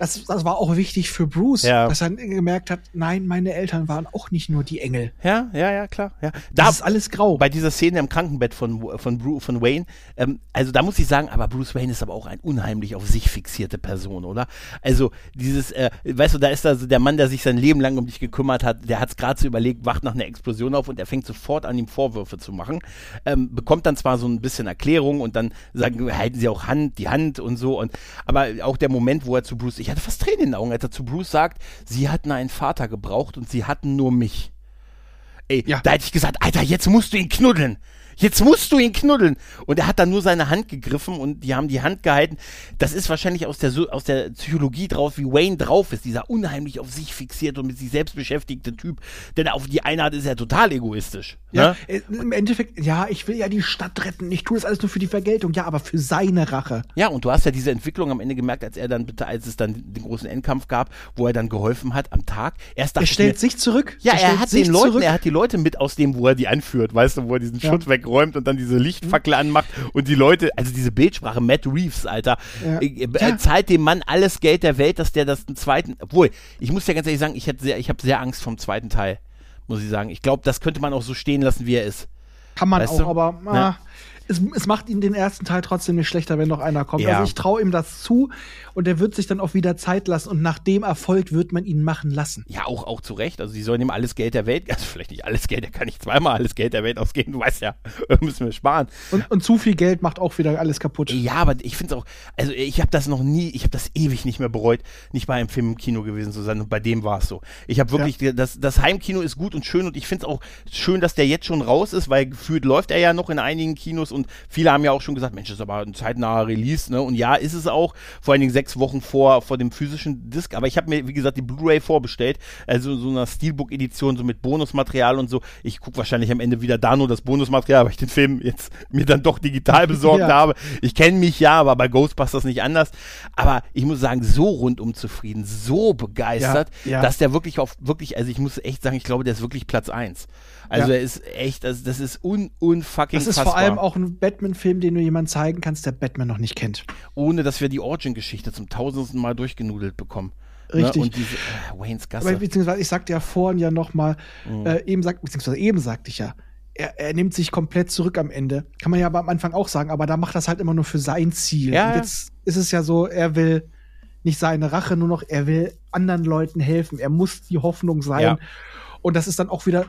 das, das war auch wichtig für Bruce, Ja. dass er gemerkt hat, nein, meine Eltern waren auch nicht nur die Engel. Ja, ja, ja, klar. Ja. Das ist alles grau. bei dieser Szene im Krankenbett von, von, Bru von Wayne, ähm, also da muss ich sagen, aber Bruce Wayne ist aber auch ein unheimlich auf sich fixierte Person, oder? Also dieses, äh, weißt du, da ist also der Mann, der sich sein Leben lang um dich gekümmert hat, der hat es gerade so überlegt, wacht nach einer Explosion auf und er fängt sofort an, ihm Vorwürfe zu machen, ähm, bekommt dann zwar so ein bisschen Erklärung und dann sagen, halten sie auch Hand, die Hand und so und aber auch der Moment, wo er zu Bruce, ich hatte fast Tränen in den Augen, als er zu Bruce sagt, sie hatten einen Vater gebraucht und sie hatten nur mich. Ey, Ja. da hätte ich gesagt, Alter, jetzt musst du ihn knuddeln. Jetzt musst du ihn knuddeln. Und er hat dann nur seine Hand gegriffen und die haben die Hand gehalten. Das ist wahrscheinlich aus der, aus der Psychologie drauf, wie Wayne drauf ist. Dieser unheimlich auf sich fixiert und mit sich selbst beschäftigte Typ. Denn auf die eine Art ist er total egoistisch. Ja, ne? im Endeffekt, ja, ich will ja die Stadt retten. Ich tue das alles nur für die Vergeltung. Ja, aber für seine Rache. Ja, und du hast ja diese Entwicklung am Ende gemerkt, als er dann bitte, als es dann den großen Endkampf gab, wo er dann geholfen hat am Tag. Erst Er stellt mir, sich zurück. Ja, er stellt hat den Leuten, zurück. er hat die Leute mit aus dem, wo er die anführt, weißt du, wo er diesen Ja. Schutt wegräumt und dann diese Lichtfackel anmacht und die Leute, also diese Bildsprache, Matt Reeves, Alter, Ja. äh, äh, zahlt dem Mann alles Geld der Welt, dass der das einen zweiten, obwohl, ich muss ja ganz ehrlich sagen, ich hätte sehr, ich habe sehr Angst vom zweiten Teil. muss ich sagen. Ich glaube, das könnte man auch so stehen lassen, wie er ist. Kann man Weißt auch, du? aber ah, es, es macht ihn den ersten Teil trotzdem nicht schlechter, wenn noch einer kommt. Ja. Also ich traue ihm das zu und er wird sich dann auch wieder Zeit lassen und nach dem Erfolg wird man ihn machen lassen. Ja, auch, auch zu Recht. Also, die sollen ihm alles Geld der Welt, also vielleicht nicht alles Geld, er kann nicht zweimal alles Geld der Welt ausgeben. Du weißt ja, müssen wir sparen. Und, und zu viel Geld macht auch wieder alles kaputt. Ja, aber ich finde es auch, also ich habe das noch nie, ich habe das ewig nicht mehr bereut, nicht bei einem Film im Kino gewesen zu sein und bei dem war es so. Ich habe wirklich, das, das Heimkino ist gut und schön und ich finde es auch schön, dass der jetzt schon raus ist, weil gefühlt läuft er ja noch in einigen Kinos und viele haben ja auch schon gesagt, Mensch, das ist aber ein zeitnaher Release, ne? Und ja, ist es auch, vor allen Dingen sechs Wochen vor, vor dem physischen Disc, aber ich habe mir, wie gesagt, die Blu-ray vorbestellt, also so einer Steelbook-Edition, so mit Bonusmaterial und so. Ich gucke wahrscheinlich am Ende wieder da nur das Bonusmaterial, weil ich den Film jetzt mir dann doch digital besorgt Ja. habe. Ich kenne mich ja, aber bei Ghostbusters nicht anders. Aber ich muss sagen, so rundum zufrieden, so begeistert, Ja, ja. dass der wirklich auf, wirklich, also ich muss echt sagen, ich glaube, der ist wirklich Platz eins. Also Ja. er ist echt, das, das ist un, unfucking Das ist fassbar. vor allem auch ein Batman-Film, den du jemandem zeigen kannst, der Batman noch nicht kennt. ohne dass wir die Origin-Geschichte zum tausendsten Mal durchgenudelt bekommen. Richtig. Ne? Und diese äh, Waynes Aber Gasse. beziehungsweise ich sagte ja vorhin ja noch mal, Mhm. äh, eben sagt, beziehungsweise eben sagte ich ja, er, er nimmt sich komplett zurück am Ende. Kann man ja aber am Anfang auch sagen, aber da macht das halt immer nur für sein Ziel. Ja, Und jetzt ist es ja so, er will nicht seine Rache, nur noch, er will anderen Leuten helfen. Er muss die Hoffnung sein. Ja. Und das ist dann auch wieder,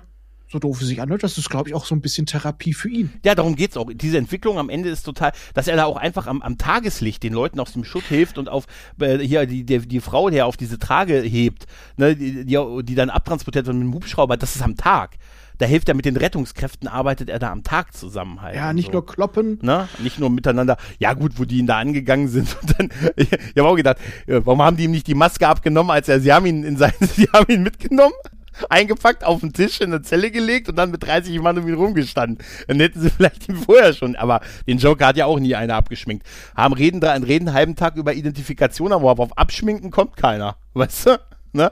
so doof es sich anhört, das ist, glaube ich, auch so ein bisschen Therapie für ihn. Ja, darum geht's auch. Diese Entwicklung am Ende ist total, dass er da auch einfach am, am Tageslicht den Leuten aus dem Schutt hilft und auf äh, hier die, die, die Frau, die er auf diese Trage hebt, ne, die, die, die dann abtransportiert wird mit dem Hubschrauber, das ist am Tag. Da hilft er mit den Rettungskräften, arbeitet er da am Tag zusammen halt. Ja, nicht so. nur kloppen. Ne? Nicht nur miteinander. Ja, gut, wo die ihn da angegangen sind. Und dann, ich, ich habe auch gedacht, äh, warum haben die ihm nicht die Maske abgenommen, als er, sie haben ihn in sein, sie haben ihn mitgenommen, eingepackt, auf den Tisch in eine Zelle gelegt und dann mit 30 Mann um ihn rumgestanden. Dann hätten sie vielleicht ihn vorher schon, aber den Joker hat ja auch nie einer abgeschminkt. Haben reden da, reden einen halben Tag über Identifikation, aber auf Abschminken kommt keiner. Weißt du? Ne?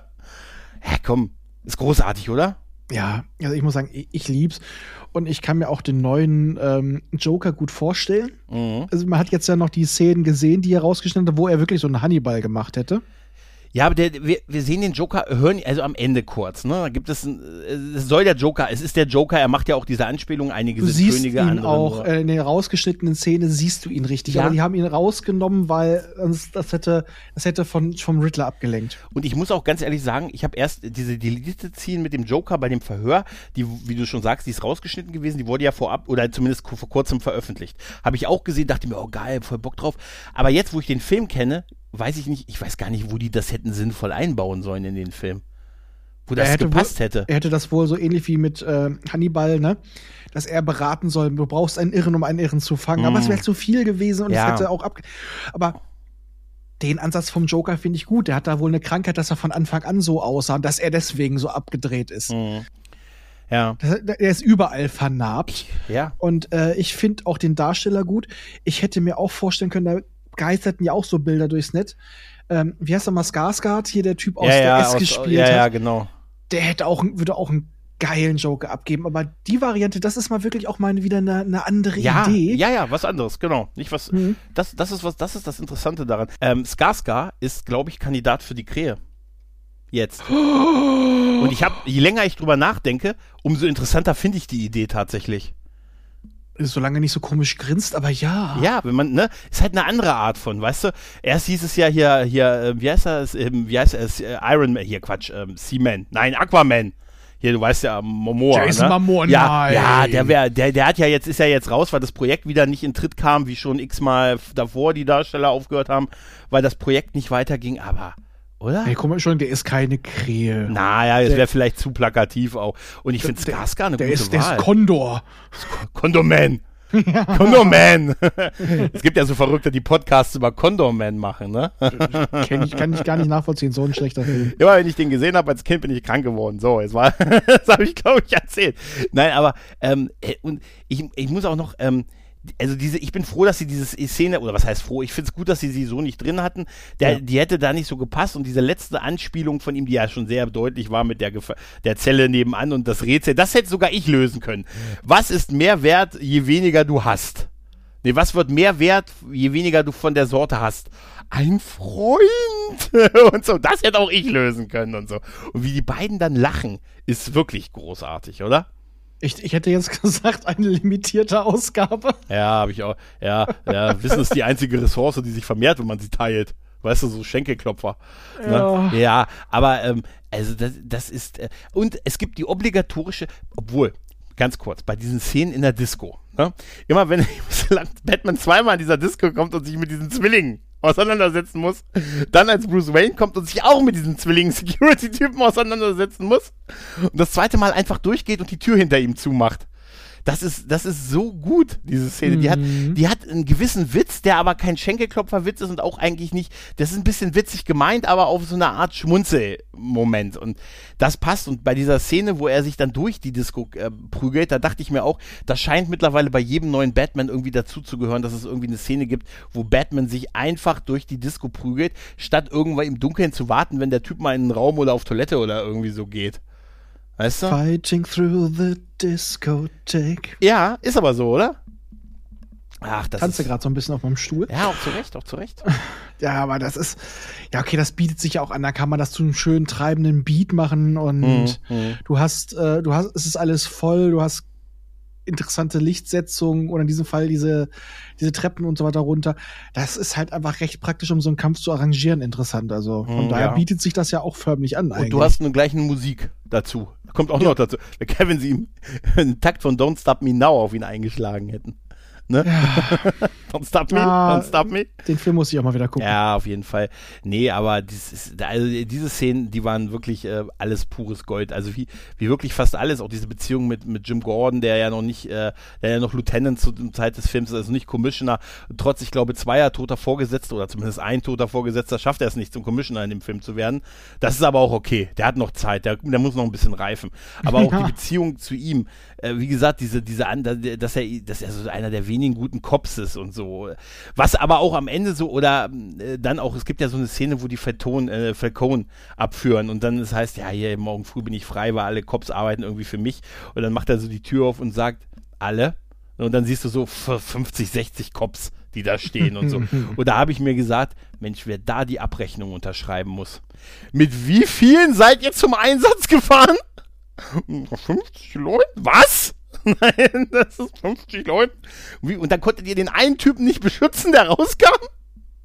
Ja, komm. Ist großartig, oder? Ja, also ich muss sagen, ich, ich lieb's. Und ich kann mir auch den neuen ähm, Joker gut vorstellen. Mhm. Also man hat jetzt ja noch die Szenen gesehen, die er rausgeschnitten hat, wo er wirklich so einen Hannibal gemacht hätte. Ja, aber der, wir, wir sehen den Joker, hören, also am Ende kurz, ne? Da gibt es, ein, es soll der Joker, es ist der Joker, er macht ja auch diese Anspielung, einige Du sind siehst Könige, ihn auch, äh, in der rausgeschnittenen Szene siehst du ihn richtig. Ja. Aber die haben ihn rausgenommen, weil sonst das hätte, das hätte von, vom Riddler abgelenkt. Und ich muss auch ganz ehrlich sagen, ich habe erst diese Deleted Scene mit dem Joker bei dem Verhör, die, wie du schon sagst, die ist rausgeschnitten gewesen, die wurde ja vorab oder zumindest vor kurzem veröffentlicht. Habe ich auch gesehen, dachte mir, oh geil, voll Bock drauf. Aber jetzt, wo ich den Film kenne, weiß ich nicht, ich weiß gar nicht, wo die das hätten sinnvoll einbauen sollen in den Film. Wo das Er hätte gepasst wohl, hätte. Er hätte das wohl so ähnlich wie mit äh, Hannibal, ne? Dass er beraten soll, du brauchst einen Irren, um einen Irren zu fangen. Aber Mm. es wäre zu viel gewesen und Ja. es hätte auch ab. Aber den Ansatz vom Joker finde ich gut. Der hat da wohl eine Krankheit, dass er von Anfang an so aussah und dass er deswegen so abgedreht ist. Mhm. Ja, Er ist überall vernarbt. ja. Und äh, ich finde auch den Darsteller gut. Ich hätte mir auch vorstellen können, da geisterten ja auch so Bilder durchs Netz. Ähm, wie heißt der mal Skarsgård, hier der Typ aus ja, der ja, S aus- gespielt ja, hat? ja, genau. der hätte auch, würde auch einen geilen Joker abgeben. Aber die Variante, das ist mal wirklich auch mal wieder eine, eine andere Ja, Idee. ja, ja, was anderes, genau. Nicht was. Mhm. Das, das ist was, das ist das Interessante daran. Ähm, Skarsgård ist, glaube ich, Kandidat für die Krähe. Jetzt. Und ich habe, je länger ich drüber nachdenke, umso interessanter finde ich die Idee tatsächlich. Solange nicht so komisch grinst, aber ja. Ja, wenn man, ne, ist halt eine andere Art von, weißt du? Erst hieß es ja hier, hier, äh, wie heißt das, ähm, wie heißt es, äh, Iron Man, hier Quatsch, ähm, Seaman, nein, Aquaman. Hier, du weißt ja, Momoa. Jason ne? Momoa, ja, nein. Ja, der wär, der, der hat ja jetzt, ist ja jetzt raus, weil das Projekt wieder nicht in Tritt kam, wie schon x-mal davor die Darsteller aufgehört haben, weil das Projekt nicht weiterging, aber, oder? Ey, guck mal schon, der ist keine Krähe. Naja, Der- wäre vielleicht zu plakativ auch. Und ich finde Der- Skarsgård eine der gute ist, der Wahl. ist Kondor. Kondoman. Kondoman. es gibt ja so Verrückte, die Podcasts über Kondoman machen, ne? Kenn ich, kann ich gar nicht nachvollziehen, so ein schlechter Film. Immer wenn ich den gesehen habe als Kind, bin ich krank geworden. So, jetzt war, das habe ich, glaube ich, erzählt. Nein, aber ähm, äh, und ich, ich muss auch noch, ähm, also diese, ich bin froh, dass sie diese Szene, oder was heißt froh, ich finde es gut, dass sie sie so nicht drin hatten. Der, Ja. Die hätte da nicht so gepasst und diese letzte Anspielung von ihm, die ja schon sehr deutlich war mit der, Gef der Zelle nebenan und das Rätsel, das hätte sogar ich lösen können. Was ist mehr wert, je weniger du hast? Nee, was wird mehr wert, je weniger du von der Sorte hast? Ein Freund! und so. Das hätte auch ich lösen können und so. Und wie die beiden dann lachen, ist wirklich großartig, oder? Ich, ich hätte jetzt gesagt, eine limitierte Ausgabe. Ja, habe ich auch. Ja, ja, Wissen ist die einzige Ressource, die sich vermehrt, wenn man sie teilt. Weißt du, so Schenkelklopfer. Ne? Ja, ne? ja aber ähm, also das, das ist. Äh, und es gibt die obligatorische, obwohl, ganz kurz, bei diesen Szenen in der Disco. Ne? Immer wenn Batman zweimal in dieser Disco kommt und sich mit diesen Zwillingen auseinandersetzen muss, dann als Bruce Wayne kommt und sich auch mit diesen Zwillingen-Security-Typen auseinandersetzen muss und das zweite Mal einfach durchgeht und die Tür hinter ihm zumacht. Das ist, das ist so gut, diese Szene. Mhm. Die, hat, mhm. die hat einen gewissen Witz, der aber kein Schenkelklopferwitz ist und auch eigentlich nicht, das ist ein bisschen witzig gemeint, aber auf so eine Art Schmunzelmoment. Und das passt. Und bei dieser Szene, wo er sich dann durch die Disco äh, prügelt, da dachte ich mir auch, das scheint mittlerweile bei jedem neuen Batman irgendwie dazuzugehören, dass es irgendwie eine Szene gibt, wo Batman sich einfach durch die Disco prügelt, statt irgendwann im Dunkeln zu warten, wenn der Typ mal in einen Raum oder auf Toilette oder irgendwie so geht. Weißt du? Fighting through the discotheque. Ja, ist aber so, oder? Ach, das Tanzt du gerade so ein bisschen auf meinem Stuhl? Ja, auch zu Recht, auch zu Recht. ja, aber das ist, ja, okay, das bietet sich ja auch an. Da kann man das zu einem schönen treibenden Beat machen und mhm, mhm. du hast, äh, du hast, es ist alles voll, du hast interessante Lichtsetzung oder in diesem Fall diese, diese Treppen und so weiter runter. Das ist halt einfach recht praktisch, um so einen Kampf zu arrangieren, interessant. Also von mm, daher ja. bietet sich das ja auch förmlich an. Und du hast eine gleiche Musik dazu. Kommt auch ja. noch dazu. Kevin sie einen Takt von Don't Stop Me Now auf ihn eingeschlagen hätten. Ne? Ja. don't stop me, ja, don't stop me. Den Film muss ich auch mal wieder gucken. Ja, auf jeden Fall. Nee, aber dieses, also diese Szenen, die waren wirklich äh, alles pures Gold. Also wie, wie wirklich fast alles, auch diese Beziehung mit, mit Jim Gordon, der ja noch nicht, äh, der ja noch Lieutenant zur Zeit des Films ist, also nicht Commissioner. Trotz, ich glaube, zweier toter Vorgesetzter oder zumindest ein toter Vorgesetzter schafft er es nicht, zum Commissioner in dem Film zu werden. Das ist aber auch okay. Der hat noch Zeit, der, der muss noch ein bisschen reifen. Aber auch ja. die Beziehung zu ihm, äh, wie gesagt, diese, diese, dass er, dass er so einer der wenigen wenigen guten Cops ist und so. Was aber auch am Ende so, oder äh, dann auch, es gibt ja so eine Szene, wo die Falcon, äh, Falcone abführen und dann das heißt, ja, hier morgen früh bin ich frei, weil alle Cops arbeiten irgendwie für mich. Und dann macht er so die Tür auf und sagt, alle. Und dann siehst du so 50, 60 Cops, die da stehen und so. Und da habe ich mir gesagt, Mensch, wer da die Abrechnung unterschreiben muss. Mit wie vielen seid ihr zum Einsatz gefahren? 50 Leute? Was? Nein, das ist 50 Leute. Und dann konntet ihr den einen Typen nicht beschützen, der rauskam?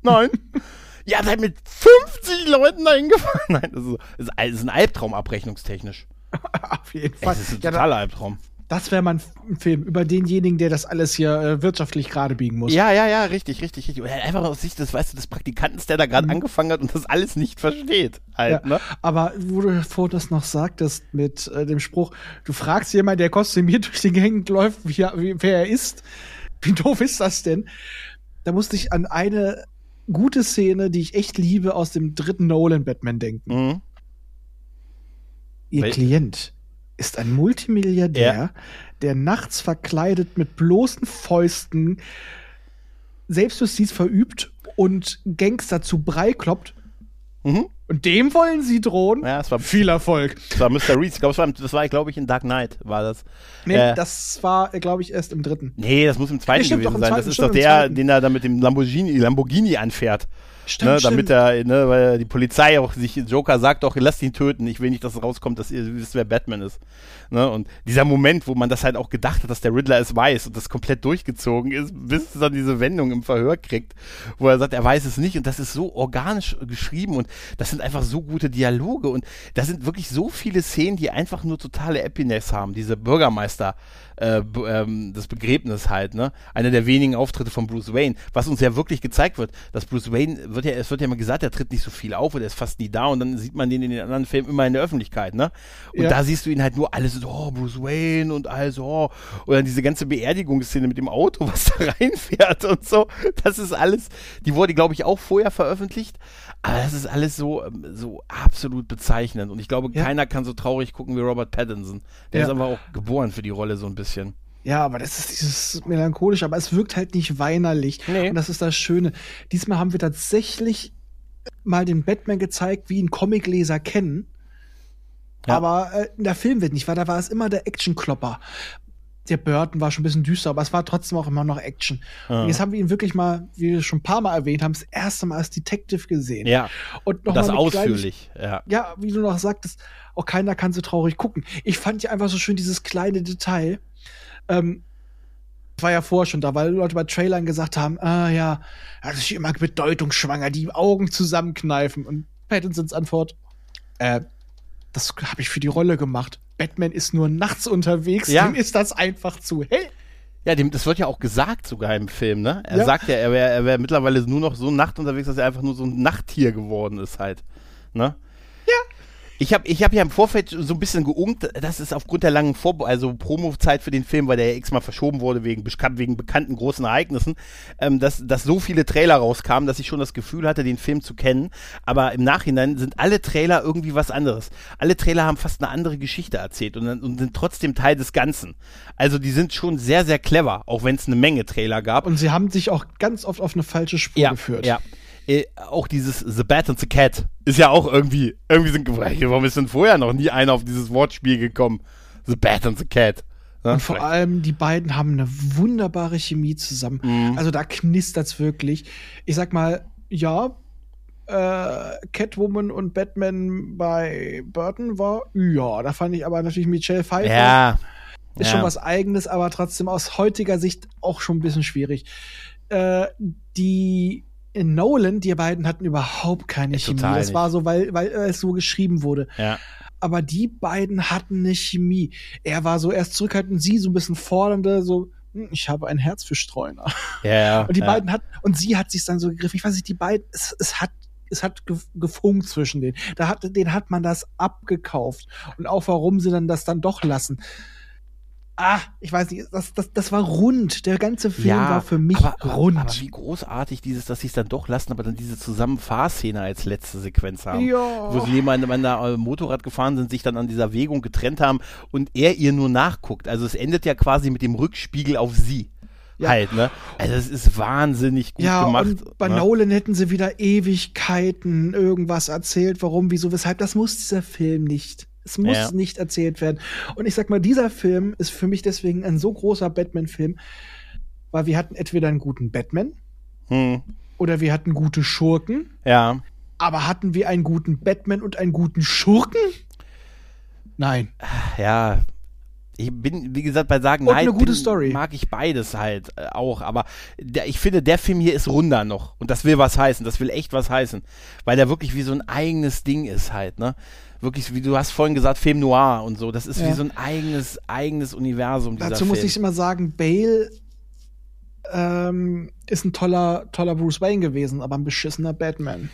Nein. ja, seid mit 50 Leuten dahin gefahren. Nein, das ist, das ist ein Albtraum abrechnungstechnisch. Auf jeden Fall. Das ist ein totaler ja, Albtraum. Das wäre mal ein Film über denjenigen, der das alles hier äh, wirtschaftlich gerade biegen muss. Ja, ja, ja, richtig, richtig, richtig. Einfach aus Sicht des, weißt du, des Praktikanten, der da gerade mhm. angefangen hat und das alles nicht versteht. Halt, ja, ne? Aber wo du vor das noch sagtest mit äh, dem Spruch, du fragst jemanden, der kostümiert durch die Gegend läuft, wie, wie, wer er ist. Wie doof ist das denn? Da musste ich an eine gute Szene, die ich echt liebe, aus dem dritten Nolan-Batman denken. Mhm. Ihr Wel Klient ist ein Multimilliardär, ja. der nachts verkleidet mit bloßen Fäusten Selbstjustiz verübt und Gangster zu Brei kloppt. Mhm. Und dem wollen sie drohen. Ja, es war viel Erfolg. Das war Mr. Reed. Ich glaube, das war, das war glaube ich, in Dark Knight war das. Nee, äh, das war, glaube ich, erst im dritten. Nee, das muss im zweiten nee, gewesen sein. Zweiten, das ist doch der, den er da mit dem Lamborghini, Lamborghini anfährt. Stimmt, ne, damit er, ne, weil die Polizei auch sich, Joker sagt auch, lass ihn töten, ich will nicht, dass es rauskommt, dass ihr wisst, wer Batman ist. Ne, und dieser Moment, wo man das halt auch gedacht hat, dass der Riddler es weiß und das komplett durchgezogen ist, bis es dann diese Wendung im Verhör kriegt, wo er sagt, er weiß es nicht und das ist so organisch geschrieben und das sind einfach so gute Dialoge und da sind wirklich so viele Szenen, die einfach nur totale Epiness haben, diese Bürgermeister, äh, ähm, das Begräbnis halt, ne? Einer der wenigen Auftritte von Bruce Wayne, was uns ja wirklich gezeigt wird, dass Bruce Wayne wird ja, es wird ja immer gesagt, er tritt nicht so viel auf oder ist fast nie da und dann sieht man den in den anderen Filmen immer in der Öffentlichkeit, ne? Und ja. da siehst du ihn halt nur alles so, oh, Bruce Wayne und also, oh, oder diese ganze Beerdigungsszene mit dem Auto, was da reinfährt und so, das ist alles, die wurde, glaube ich, auch vorher veröffentlicht, aber das ist alles so, ähm, so absolut bezeichnend und ich glaube, ja. keiner kann so traurig gucken wie Robert Pattinson. Der ja. ist aber auch geboren für die Rolle so ein bisschen. Ja, aber das ist dieses melancholisch, aber es wirkt halt nicht weinerlich. Nee. Und das ist das Schöne. Diesmal haben wir tatsächlich mal den Batman gezeigt, wie ihn Comicleser kennen. Ja. Aber äh, in der Filmwelt nicht, weil da war es immer der Actionklopper. der Burton war schon ein bisschen düster, aber es war trotzdem auch immer noch Action. Ja. Und jetzt haben wir ihn wirklich mal, wie wir schon ein paar Mal erwähnt haben, das erste Mal als Detective gesehen. Ja. Und noch das mal ausführlich, ja. ja, wie du noch sagtest, auch keiner kann so traurig gucken. Ich fand ja einfach so schön dieses kleine Detail. Ähm, war ja vorher schon da, weil Leute bei Trailern gesagt haben, ah ja, das ist immer bedeutungsschwanger, die Augen zusammenkneifen. Und Pattinsons Antwort, äh, das habe ich für die Rolle gemacht. Batman ist nur nachts unterwegs, Ja. dem ist das einfach zu hell. Ja, dem, das wird ja auch gesagt sogar im Film, ne? Er Ja. sagt ja, er wäre er wär mittlerweile nur noch so Nacht unterwegs, dass er einfach nur so ein Nachttier geworden ist halt. Ne? Ich habe ich hab ja im Vorfeld so ein bisschen geungt, dass es aufgrund der langen Vor also Promo-Zeit für den Film, weil der ja x-mal verschoben wurde wegen, wegen bekannten großen Ereignissen, ähm, dass, dass so viele Trailer rauskamen, dass ich schon das Gefühl hatte, den Film zu kennen. Aber im Nachhinein sind alle Trailer irgendwie was anderes. Alle Trailer haben fast eine andere Geschichte erzählt und, und sind trotzdem Teil des Ganzen. Also die sind schon sehr, sehr clever, auch wenn es eine Menge Trailer gab. Und sie haben sich auch ganz oft auf eine falsche Spur ja, geführt. Ja. Äh, auch dieses The Bat and the Cat ist ja auch irgendwie, irgendwie sind, warum ist denn vorher noch nie einer auf dieses Wortspiel gekommen? The Bat and the Cat. Ne? Und vor allem, die beiden haben eine wunderbare Chemie zusammen. Mhm. Also da knistert's wirklich. Ich sag mal, ja, äh, Catwoman und Batman bei Burton war, ja, da fand ich aber natürlich Michelle Pfeiffer ja. ist ja. schon was eigenes, aber trotzdem aus heutiger Sicht auch schon ein bisschen schwierig. Äh, die Nolan, die beiden hatten überhaupt keine Chemie. total Das war so, weil, weil es so geschrieben wurde. Ja. Aber die beiden hatten eine Chemie. Er war so erst zurückhaltend, sie so ein bisschen fordernde, so, hm, ich habe ein Herz für Streuner. Ja, Und die ja. beiden hatten, und sie hat sich dann so gegriffen. Ich weiß nicht, die beiden, es, es hat, es hat ge- gefunkt zwischen denen. Da hat, den hat man das abgekauft. Und auch warum sie dann das dann doch lassen. Ah, ich weiß nicht, das, das, das war rund. Der ganze Film ja, war für mich aber, rund. Aber, wie großartig dieses, dass sie es dann doch lassen, aber dann diese Zusammenfahrszene als letzte Sequenz haben. ja. Wo sie nebeneinander äh, Motorrad gefahren sind, sich dann an dieser Wägung getrennt haben und er ihr nur nachguckt. Also es endet ja quasi mit dem Rückspiegel auf sie. Ja. Halt, ne? Also es ist wahnsinnig gut ja, gemacht. und bei ne? Nolan hätten sie wieder Ewigkeiten irgendwas erzählt, warum, wieso, weshalb. Das muss dieser Film nicht. Es muss Ja. nicht erzählt werden. Und ich sag mal, dieser Film ist für mich deswegen ein so großer Batman-Film, weil wir hatten entweder einen guten Batman Hm, oder wir hatten gute Schurken, ja. aber hatten wir einen guten Batman und einen guten Schurken? Nein. Ja, ich bin, wie gesagt, bei Sagen Nein eine gute bin, Story. mag ich beides halt äh, auch, aber der, ich finde, der Film hier ist runder noch und das will was heißen, das will echt was heißen, weil der wirklich wie so ein eigenes Ding ist halt, ne? Wirklich, wie du hast vorhin gesagt, Film Noir und so, das ist Ja. wie so ein eigenes, eigenes Universum Dazu Film. muss ich immer sagen, Bale ähm, ist ein toller, toller Bruce Wayne gewesen, aber ein beschissener Batman.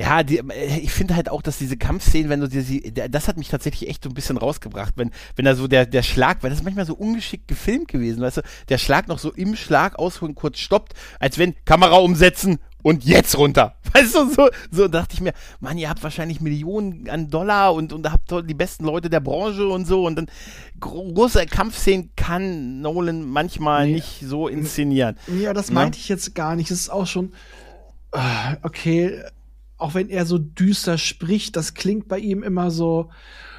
Ja, die, äh, ich finde halt auch, dass diese Kampfszenen, wenn du dir sie, das hat mich tatsächlich echt so ein bisschen rausgebracht, wenn, wenn da so der, der Schlag, weil das ist manchmal so ungeschickt gefilmt gewesen, weißt du, der Schlag noch so im Schlag ausholen, kurz stoppt, als wenn Kamera umsetzen und jetzt runter. Weißt du, so, so dachte ich mir, Mann, ihr habt wahrscheinlich Millionen an Dollar und, und habt die besten Leute der Branche und so und dann gro große Kampfszenen kann Nolan manchmal Nee. nicht so inszenieren. Ja, das Ne? meinte ich jetzt gar nicht. Es ist auch schon, äh, okay, auch wenn er so düster spricht, das klingt bei ihm immer so,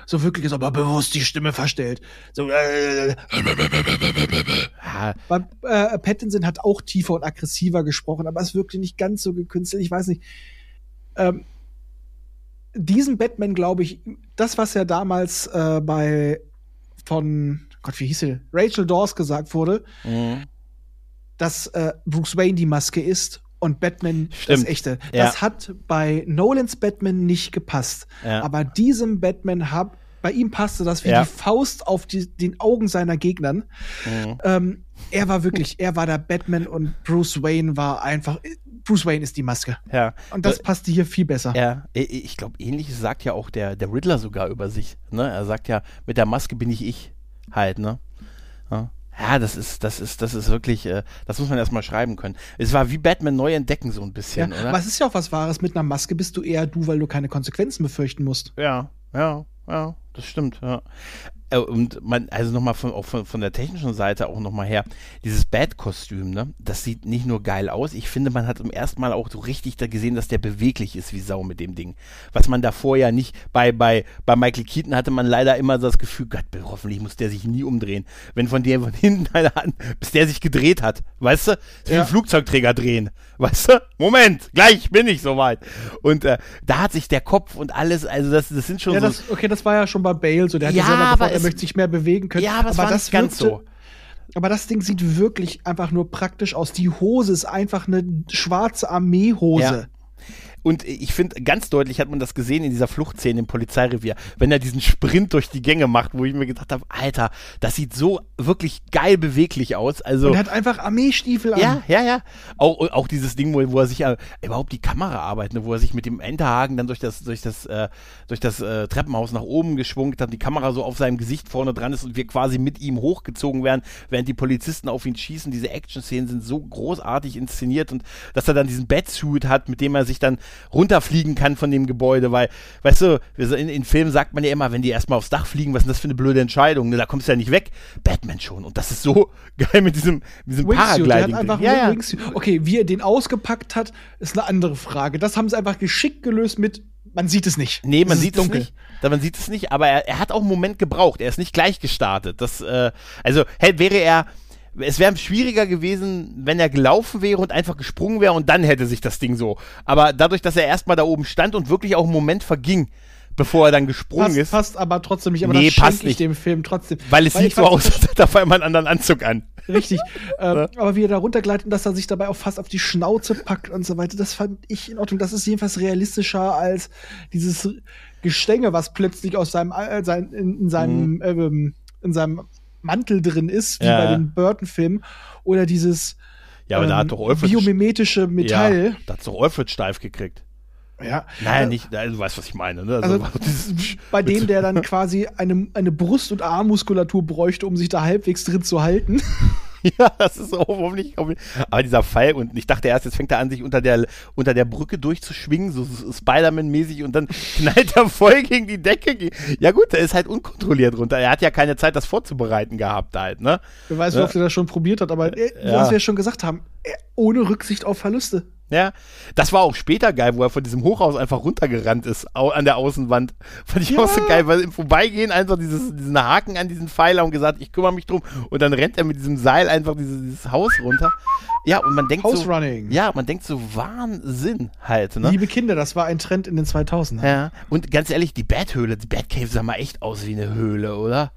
so wirklich, ist aber bewusst die Stimme verstellt. So, äh, Ja, Bei, äh, Pattinson hat auch tiefer und aggressiver gesprochen, aber es wirkte nicht ganz so gekünstelt. Ich weiß nicht. Ähm, diesen Batman, glaube ich, das, was ja damals äh, bei von Gott, wie hieß sie? Rachel Dawes gesagt wurde, mhm. dass äh, Bruce Wayne die Maske ist und Batman Stimmt. das echte. Ja. Das hat bei Nolans Batman nicht gepasst. Ja. Aber diesem Batman hab, bei ihm passte das wie Ja. die Faust auf die, den Augen seiner Gegnern. Mhm. Ähm, er war wirklich, er war der Batman und Bruce Wayne war einfach. Bruce Wayne ist die Maske. ja. Und das Äh, passte hier viel besser. Ja, ich glaube, ähnliches sagt ja auch der, der Riddler sogar über sich. Ne? Er sagt ja, mit der Maske bin ich ich halt, ne? Ja, ja das ist, das ist, das ist wirklich, äh, das muss man erstmal schreiben können. Es war wie Batman neu entdecken, so ein Ja, bisschen, oder? aber es ist ja auch was Wahres. Mit einer Maske bist du eher du, weil du keine Konsequenzen befürchten musst. Ja, ja, ja, das stimmt, ja. Äh, und man, also nochmal von, auch von, von der technischen Seite auch nochmal her, dieses Bad-Kostüm, ne, das sieht nicht nur geil aus, ich finde, man hat zum ersten Mal auch so richtig da gesehen, dass der beweglich ist wie Sau mit dem Ding. Was man davor ja nicht, bei, bei, bei Michael Keaton hatte man leider immer das Gefühl, Gott, hoffentlich muss der sich nie umdrehen. Wenn von dem von hinten einer an, bis der sich gedreht hat, weißt du, wie ja. ein Flugzeugträger drehen, weißt du, Moment, gleich bin ich soweit. Und äh, da hat sich der Kopf und alles, also das, das sind schon ja, so. Das, okay, das war ja schon bei Bale so, der hat ja, selber aber er möchte sich mehr bewegen können. Ja, aber, aber das nicht ganz so. Aber das Ding sieht wirklich einfach nur praktisch aus. Die Hose ist einfach eine schwarze Armeehose. Ja. Und ich finde, ganz deutlich hat man das gesehen in dieser Fluchtszene im Polizeirevier, wenn er diesen Sprint durch die Gänge macht, wo ich mir gedacht habe, Alter, das sieht so wirklich geil beweglich aus. Also, Und er hat einfach Armeestiefel an. Ja, ja, ja. Auch, auch dieses Ding, wo, wo er sich äh, überhaupt die Kamera arbeitet, ne, wo er sich mit dem Enterhaken dann durch das, durch das, äh, durch das äh, Treppenhaus nach oben geschwungen hat, die Kamera so auf seinem Gesicht vorne dran ist und wir quasi mit ihm hochgezogen werden, während die Polizisten auf ihn schießen. Diese Action-Szenen sind so großartig inszeniert und dass er dann diesen Batsuit hat, mit dem er sich dann runterfliegen kann von dem Gebäude, weil, weißt du, in, in Filmen sagt man ja immer, wenn die erstmal aufs Dach fliegen, was ist das für eine blöde Entscheidung? Ne, da kommst du ja nicht weg. Batman schon. Und das ist so geil mit diesem, diesem Paragliding. Einfach ja, ja. Okay, wie er den ausgepackt hat, ist eine andere Frage. Das haben sie einfach geschickt gelöst mit man sieht es nicht. Nee, man sieht dunkel. es nicht. Man sieht es nicht, aber er, er, hat auch einen Moment gebraucht. Er ist nicht gleich gestartet. Das, äh, also hey, wäre er es wäre schwieriger gewesen, wenn er gelaufen wäre und einfach gesprungen wäre und dann hätte sich das Ding so. Aber dadurch, dass er erstmal da oben stand und wirklich auch einen Moment verging, bevor er dann gesprungen passt, ist. Passt aber trotzdem nicht. Aber nee, das passt nicht. dem Film trotzdem. Weil es Weil sieht so aus, als hätte er auf einmal einen anderen Anzug an. Richtig. ähm, aber wie er da runtergleitet und dass er sich dabei auch fast auf die Schnauze packt und so weiter, das fand ich in Ordnung. Das ist jedenfalls realistischer als dieses Gestänge, was plötzlich aus seinem, äh, sein, in, in seinem, mhm. ähm, in seinem Mantel drin ist, wie ja. bei den Burton-Filmen, oder dieses ja, aber ähm, da hat ähm, doch Alfred biomimetische Metall. Ja, da hat doch Alfred steif gekriegt. Ja. Nein, nicht, also, du weißt, was ich meine. Ne? Also, also bei dem, der dann quasi eine, eine Brust- und Armmuskulatur bräuchte, um sich da halbwegs drin zu halten. ja, das ist so hoffentlich. Aber dieser Fall, und ich dachte erst, jetzt fängt er an, sich unter der, unter der Brücke durchzuschwingen, so Spider-Man-mäßig, und dann knallt er voll gegen die Decke. Ja, gut, er ist halt unkontrolliert runter. Er hat ja keine Zeit, das vorzubereiten gehabt, halt, ne? Wer weiß, wie oft er das schon probiert hat, aber äh, ja. was wir ja schon gesagt haben, ohne Rücksicht auf Verluste. Ja, das war auch später geil, wo er von diesem Hochhaus einfach runtergerannt ist, an der Außenwand. Fand ich ja. auch so geil, weil im Vorbeigehen einfach dieses, diesen Haken an diesen Pfeiler und gesagt, ich kümmere mich drum. Und dann rennt er mit diesem Seil einfach dieses, dieses Haus runter. Ja, und man denkt House so. Running. Ja, man denkt so Wahnsinn halt, ne? Liebe Kinder, das war ein Trend in den 2000ern. Ja, und ganz ehrlich, die Bathöhle, die Batcave sah mal echt aus wie eine Höhle, oder?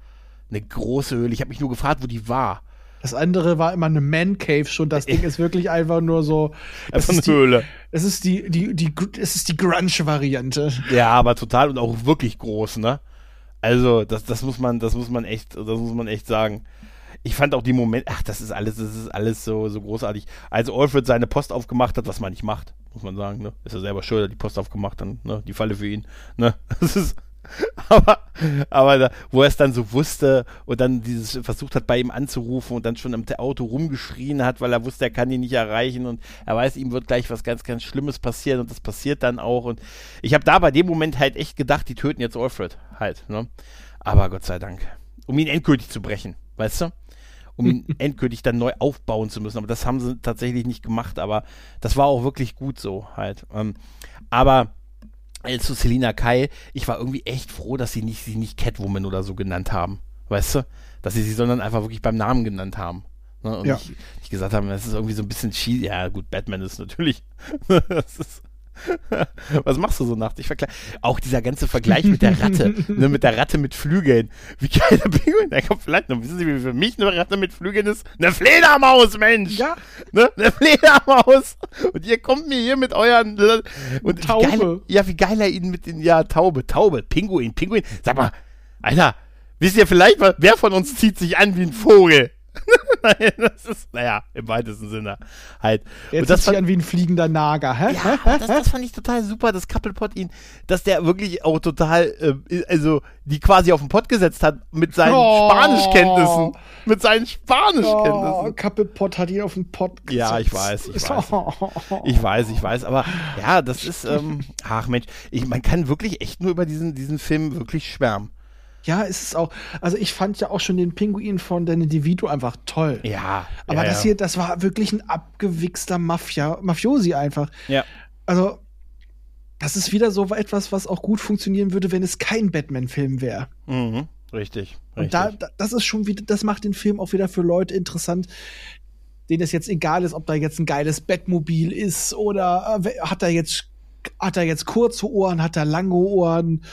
Eine große Höhle. Ich habe mich nur gefragt, wo die war. Das andere war immer eine Man Cave schon. Das Ding ist wirklich einfach nur so. Einfach eine Höhle. Es ist die, die, die, es ist die Grunge-Variante. Ja, aber total und auch wirklich groß, ne? Also, das, das muss man, das muss man echt, das muss man echt sagen. Ich fand auch die Momente, ach, das ist alles, das ist alles so, so großartig. Als Alfred seine Post aufgemacht hat, was man nicht macht, muss man sagen, ne? Ist er selber schuld, hat die Post aufgemacht, dann, ne? Die Falle für ihn, ne? Das ist, aber, aber da, wo er es dann so wusste und dann dieses versucht hat, bei ihm anzurufen und dann schon im Auto rumgeschrien hat, weil er wusste, er kann ihn nicht erreichen und er weiß, ihm wird gleich was ganz, ganz Schlimmes passieren und das passiert dann auch. Und ich habe da bei dem Moment halt echt gedacht, die töten jetzt Alfred halt. Ne? Aber Gott sei Dank. Um ihn endgültig zu brechen, weißt du? Um ihn endgültig dann neu aufbauen zu müssen. Aber das haben sie tatsächlich nicht gemacht. Aber das war auch wirklich gut so halt. Ähm, aber zu Selina Kai, ich war irgendwie echt froh, dass sie nicht, sie nicht Catwoman oder so genannt haben. Weißt du? Dass sie sie, sondern einfach wirklich beim Namen genannt haben. Ne? Und ja. ich, ich gesagt habe, das ist irgendwie so ein bisschen cheesy. Ja, gut, Batman ist natürlich. das ist, Was machst du so nachts? Ich auch dieser ganze Vergleich mit der Ratte, ne, mit der Ratte mit Flügeln. Wie geil der Pinguin, der kommt vielleicht noch, wissen Sie, wie für mich eine Ratte mit Flügeln ist? Eine Fledermaus, Mensch! Ja. Ne, eine Fledermaus! Und ihr kommt mir hier mit euren, und Taube. Wie geil, ja, wie geil er ihn mit den, ja, Taube, Taube, Pinguin, Pinguin. Sag mal, Alter, wisst ihr vielleicht, wer von uns zieht sich an wie ein Vogel? Nein, das ist, naja, im weitesten Sinne halt. Jetzt und das fand, an wie ein fliegender Nager, hä? Ja, das, das, fand ich total super, dass Couplepot ihn, dass der wirklich auch total, äh, also die quasi auf den Pott gesetzt hat mit seinen oh. Spanischkenntnissen. Mit seinen Spanischkenntnissen. Oh, Couplepot hat ihn auf den Pott gesetzt. Ja, ich weiß, ich weiß. Ich weiß, ich weiß, aber ja, das ist, ähm, ach Mensch, ich, man kann wirklich echt nur über diesen, diesen Film wirklich schwärmen. Ja, ist es auch. Also ich fand ja auch schon den Pinguin von Danny DeVito einfach toll. Ja. Aber ja, das ja. hier, das war wirklich ein abgewichster Mafia, Mafiosi einfach. Ja. Also, das ist wieder so etwas, was auch gut funktionieren würde, wenn es kein Batman-Film wäre. Mhm. Richtig. Und richtig. da, da, das ist schon wieder, das macht den Film auch wieder für Leute interessant, denen es jetzt egal ist, ob da jetzt ein geiles Bettmobil ist oder äh, hat er jetzt, hat er jetzt kurze Ohren, hat er lange Ohren.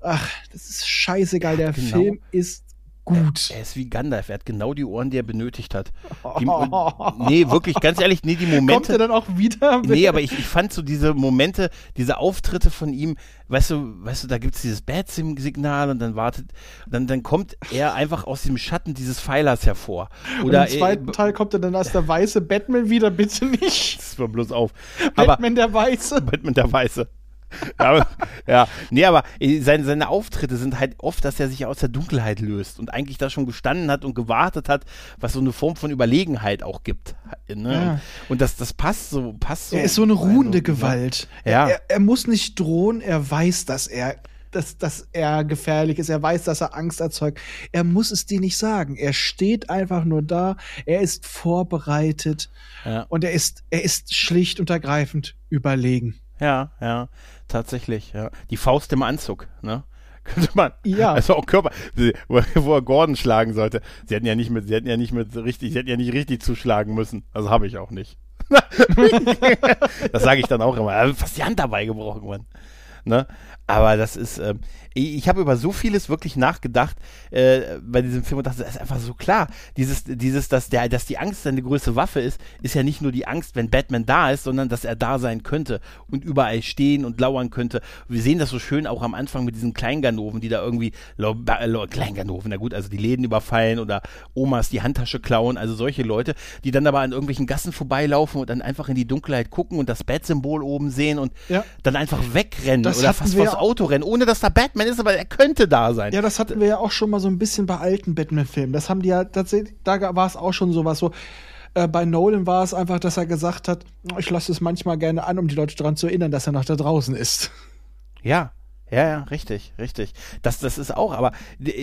Ach, das ist scheißegal. Der genau. Film ist gut. Er ist wie Gandalf, er hat genau die Ohren, die er benötigt hat. Die, nee, wirklich, ganz ehrlich, nee, die Kommt er Momente. dann auch wieder? Nee, aber ich, ich fand so diese Momente, diese Auftritte von ihm, weißt du, weißt du, da gibt's dieses Bad-Sim-Signal und dann wartet, dann, dann kommt er einfach aus dem Schatten dieses Pfeilers hervor. Oder Und Im zweiten äh, Teil kommt er dann als der weiße Batman wieder, bitte nicht. das war bloß auf. Aber Batman der Weiße. Batman der Weiße. Ja, aber, ja, nee, aber äh, seine, seine Auftritte sind halt oft, dass er sich aus der Dunkelheit löst und eigentlich da schon gestanden hat und gewartet hat, was so eine Form von Überlegenheit auch gibt. Ne? Ja. Und das, das passt so, passt so. Er ist so eine ruhende Also, Gewalt. Ja. Er, er muss nicht drohen, er weiß, dass er, dass, dass er gefährlich ist, er weiß, dass er Angst erzeugt. Er muss es dir nicht sagen. Er steht einfach nur da, er ist vorbereitet Ja. und er ist, er ist schlicht und ergreifend überlegen. Ja, ja, tatsächlich, ja. Die Faust im Anzug, ne? Könnte man. Ja. Also auch Körper, wo, er Gordon schlagen sollte. Sie hätten ja nicht mit, sie hätten ja nicht mit richtig, sie hätten ja nicht richtig zuschlagen müssen. Also habe ich auch nicht. das sage ich dann auch immer. Fast die Hand dabei gebrochen worden. Ne? Aber das ist, ähm, ich, habe über so vieles wirklich nachgedacht äh, bei diesem Film und dachte, das ist einfach so klar. Dieses, dieses, dass der, dass die Angst seine größte Waffe ist, ist ja nicht nur die Angst, wenn Batman da ist, sondern dass er da sein könnte und überall stehen und lauern könnte. Wir sehen das so schön auch am Anfang mit diesen Kleinganoven, die da irgendwie lau- Kleinganoven, na gut, also die Läden überfallen oder Omas die Handtasche klauen, also solche Leute, die dann aber an irgendwelchen Gassen vorbeilaufen und dann einfach in die Dunkelheit gucken und das Bat-Symbol oben sehen und Ja. dann einfach wegrennen Das oder fast wir vors ja- Auto rennen, ohne dass da Batman ist, aber er könnte da sein. Ja, das hatten wir ja auch schon mal so ein bisschen bei alten Batman-Filmen. Das haben die ja tatsächlich, da war es auch schon sowas so. Äh, bei Nolan war es einfach, dass er gesagt hat, ich lasse es manchmal gerne an, um die Leute daran zu erinnern, dass er noch da draußen ist. Ja, ja, ja, richtig, richtig. Das, das ist auch, aber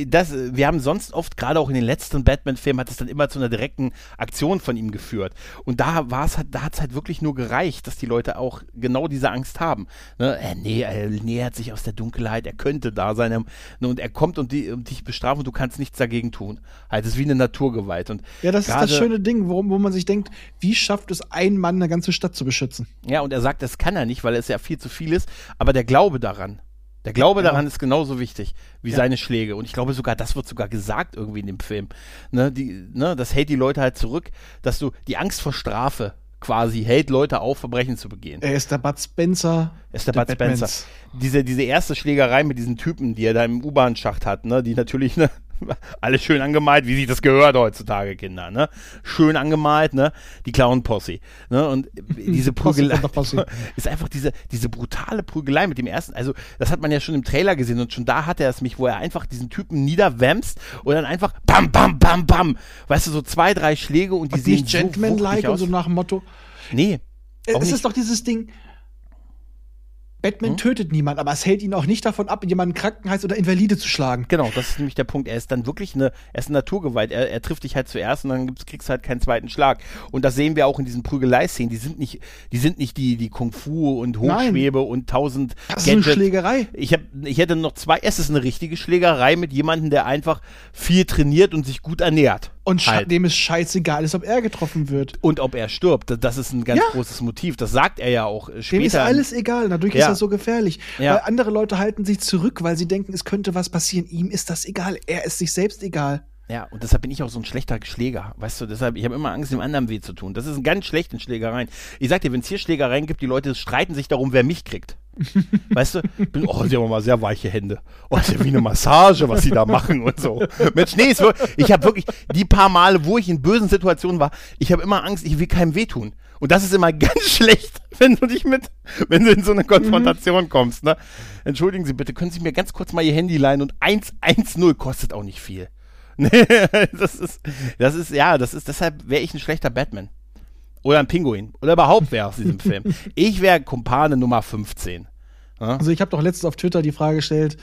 das, wir haben sonst oft, gerade auch in den letzten Batman-Filmen, hat es dann immer zu einer direkten Aktion von ihm geführt. Und da war es halt, da hat es halt wirklich nur gereicht, dass die Leute auch genau diese Angst haben. Ne? Äh, nee, er nähert sich aus der Dunkelheit, er könnte da sein. ähm, ne, Und er kommt und, die, und dich bestrafen und du kannst nichts dagegen tun. Halt, es ist wie eine Naturgewalt. Und Ja, das ist gerade- das schöne Ding, wo, wo man sich denkt, wie schafft es ein Mann, eine ganze Stadt zu beschützen? Ja, und er sagt, das kann er nicht, weil es ja viel zu viel ist, aber der Glaube daran. Der Glaube Ja. daran ist genauso wichtig wie Ja. seine Schläge. Und ich glaube sogar, das wird sogar gesagt irgendwie in dem Film. Ne, die, ne, das hält die Leute halt zurück, dass du die Angst vor Strafe quasi hält Leute auf, Verbrechen zu begehen. Er ist der Bud Spencer. ist der, der Bud Spencer. Batmans. Diese, diese erste Schlägerei mit diesen Typen, die er da im U-Bahn-Schacht hat, ne, die natürlich, ne, alles schön angemalt, wie sich das gehört heutzutage, Kinder, ne? Schön angemalt, ne? Die Clown-Posse, ne? Und diese Prügelei ist einfach diese, diese brutale Prügelei mit dem ersten, also das hat man ja schon im Trailer gesehen und schon da hat er es mich, wo er einfach diesen Typen niederwämst und dann einfach bam, bam, bam, bam, weißt du, so zwei, drei Schläge und die Und sehen nicht so Gentleman-like und so nach dem Motto. nee, Äh, es nicht. ist doch dieses Ding. Batman Hm? tötet niemand, aber es hält ihn auch nicht davon ab, jemanden Krankenhaus oder Invalide zu schlagen. Genau, das ist nämlich der Punkt. Er ist dann wirklich eine, er ist eine Naturgewalt. Er, er trifft dich halt zuerst und dann gibt's, kriegst du halt keinen zweiten Schlag. Und das sehen wir auch in diesen Prügelei-Szenen. Die sind nicht, die sind nicht die, die Kung Fu und Hochschwebe und tausend Das ist eine Schlägerei. Ich, hab, ich hätte noch zwei. Es ist eine richtige Schlägerei mit jemandem, der einfach viel trainiert und sich gut ernährt. Und halt. dem es scheißegal ist, ob er getroffen wird. Und ob er stirbt, das- das ist ein ganz Ja. großes Motiv. Das sagt er ja auch äh, Dem später. ist alles egal, dadurch Ja. ist er so gefährlich. Ja. Weil andere Leute halten sich zurück, weil sie denken, es könnte was passieren. Ihm ist das egal. Er ist sich selbst egal. Ja, und deshalb bin ich auch so ein schlechter Schläger. Weißt du, deshalb, ich habe immer Angst, dem anderen weh zu tun. Das ist ein ganz schlecht in Schlägereien. Ich sag dir, wenn es hier Schlägereien gibt, die Leute streiten sich darum, wer mich kriegt. Weißt du? Bin, oh, sie haben mal sehr weiche Hände. Oh, ist ja wie eine Massage, was sie da machen und so. Mensch, nee, ist wirklich, ich habe wirklich die paar Male, wo ich in bösen Situationen war, ich habe immer Angst, ich will keinem wehtun. Und das ist immer ganz schlecht, wenn du dich mit, wenn du in so eine Konfrontation kommst, ne? Entschuldigen Sie bitte, können Sie mir ganz kurz mal Ihr Handy leihen und 110 kostet auch nicht viel. Nee, das ist, das ist, ja, das ist, deshalb wäre ich ein schlechter Batman. Oder ein Pinguin. Oder überhaupt wer aus diesem Film. Ich wäre Kumpane Nummer 15. Also ich habe doch letztens auf Twitter die Frage gestellt,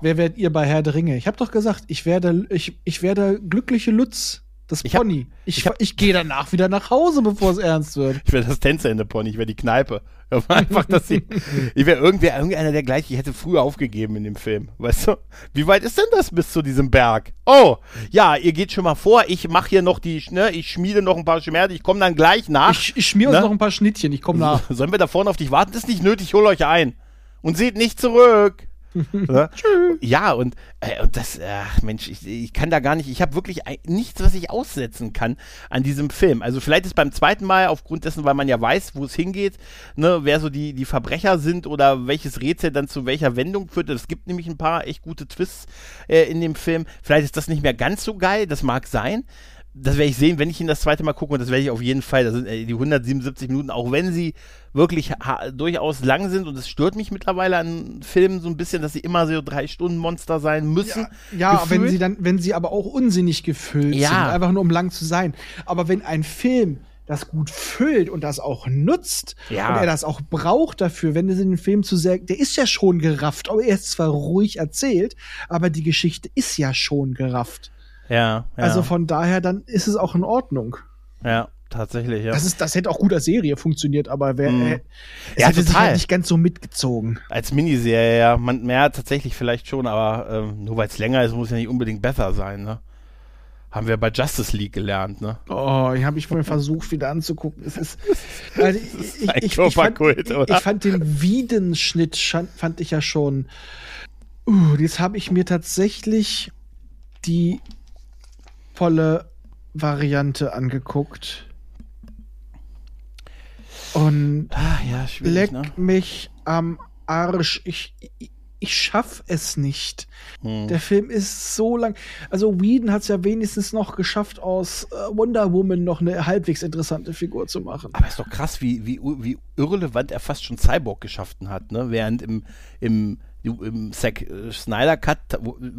wer werdet ihr bei Herr der Ringe? Ich habe doch gesagt, ich werde, ich, ich werde glückliche Lutz, das Ich hab- Pony. ich ich hab- ich gehe danach wieder nach Hause, bevor es ernst wird. Ich wäre das Tänzerende-Pony, ich wäre die Kneipe. Einfach, dass sie. Ich wäre irgendwer, irgendeiner der gleiche. Ich hätte früher aufgegeben in dem Film. Weißt du? Wie weit ist denn das bis zu diesem Berg? Oh, ja, ihr geht schon mal vor. Ich mache hier noch die, ne, ich schmiede noch ein paar Schmerzen. Ich komme dann gleich nach. Ich, ich schmier uns Ne? noch ein paar Schnittchen, ich komme nach. Sollen wir da vorne auf dich warten? Das ist nicht nötig, ich hol euch ein. Und seht nicht zurück. Ne? ja, und, äh, und das, ach Mensch, ich, ich kann da gar nicht, ich habe wirklich ein, nichts, was ich aussetzen kann an diesem Film. Also vielleicht ist beim zweiten Mal, aufgrund dessen, weil man ja weiß, wo es hingeht, ne, wer so die, die Verbrecher sind oder welches Rätsel dann zu welcher Wendung führt. Es gibt nämlich ein paar echt gute Twists äh, in dem Film. Vielleicht ist das nicht mehr ganz so geil, das mag sein das werde ich sehen, wenn ich ihn das zweite Mal gucke und das werde ich auf jeden Fall. Das sind äh, die 177 Minuten, auch wenn sie wirklich ha- durchaus lang sind und es stört mich mittlerweile an Filmen so ein bisschen, dass sie immer so drei Stunden Monster sein müssen. Ja, wenn Gefühlt. sie dann, wenn sie aber auch unsinnig gefüllt Ja. sind, einfach nur um lang zu sein. Aber wenn ein Film das gut füllt und das auch nutzt Ja. und er das auch braucht dafür, wenn es in den Film zu sehr, der ist ja schon gerafft, aber er ist zwar ruhig erzählt, aber die Geschichte ist ja schon gerafft. Ja, ja, Also von daher, dann ist es auch in Ordnung. ja, tatsächlich, ja. Das, ist, das hätte auch gut als Serie funktioniert, aber wer, Mhm. äh, es Ja, hätte sich total. halt nicht ganz so mitgezogen. Als Miniserie, ja, man, ja, tatsächlich vielleicht schon, aber ähm, nur weil es länger ist, muss ja nicht unbedingt besser sein, ne? Haben wir bei Justice League gelernt, ne? Oh, ich habe ich vorhin versucht, wieder anzugucken. Es ist, also ich, ein ich, ich, fand, Körperkult, ich, ich fand den Wiedenschnitt fand ich ja schon. Uh, jetzt habe ich mir tatsächlich die volle Variante angeguckt. Und Ah, ja, leck ne? mich am Arsch. Ich, ich, ich schaff es nicht. Hm. Der Film ist so lang. Also Whedon hat es ja wenigstens noch geschafft, aus äh, Wonder Woman noch eine halbwegs interessante Figur zu machen. Aber ist doch krass, wie, wie, wie irrelevant er fast schon Cyborg geschaffen hat, ne? Während im, im, im Zack äh, Snyder Cut wo, äh,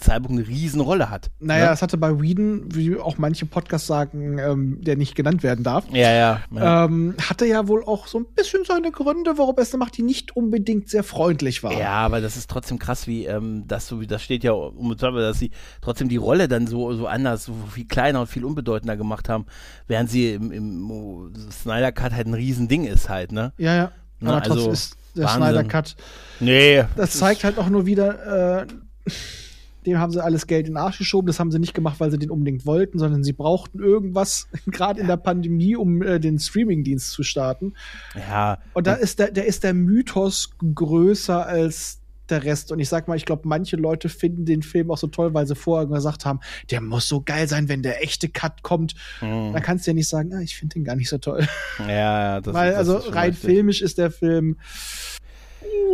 Cyborg eine Riesenrolle hat. Naja, ne? es hatte bei Whedon, wie auch manche Podcasts sagen, ähm, der nicht genannt werden darf, Ja, ja. ja. ähm, hatte ja wohl auch so ein bisschen seine Gründe, warum er es macht, die nicht unbedingt sehr freundlich waren. Ja, aber das ist trotzdem krass, wie ähm, das so das steht ja um dass sie trotzdem die Rolle dann so so anders, so viel kleiner und viel unbedeutender gemacht haben, während sie im, im Snyder Cut halt ein Riesending ist halt, ne? ja. ja. Na, Aber trotzdem also, ist der Wahnsinn. Snyder Cut Nee. Das zeigt halt auch nur wieder, äh, dem haben sie alles Geld in den Arsch geschoben. Das haben sie nicht gemacht, weil sie den unbedingt wollten, sondern sie brauchten irgendwas, gerade in der Pandemie, um äh, den Streamingdienst zu starten. Ja. Und da ist der, der ist der Mythos größer als der Rest. Und ich sag mal, ich glaube, manche Leute finden den Film auch so toll, weil sie vorher gesagt haben, der muss so geil sein, wenn der echte Cut kommt. Hm. Dann kannst du ja nicht sagen, ah, ich finde den gar nicht so toll. Ja, ja, das weil das also ist rein richtig. filmisch ist der Film.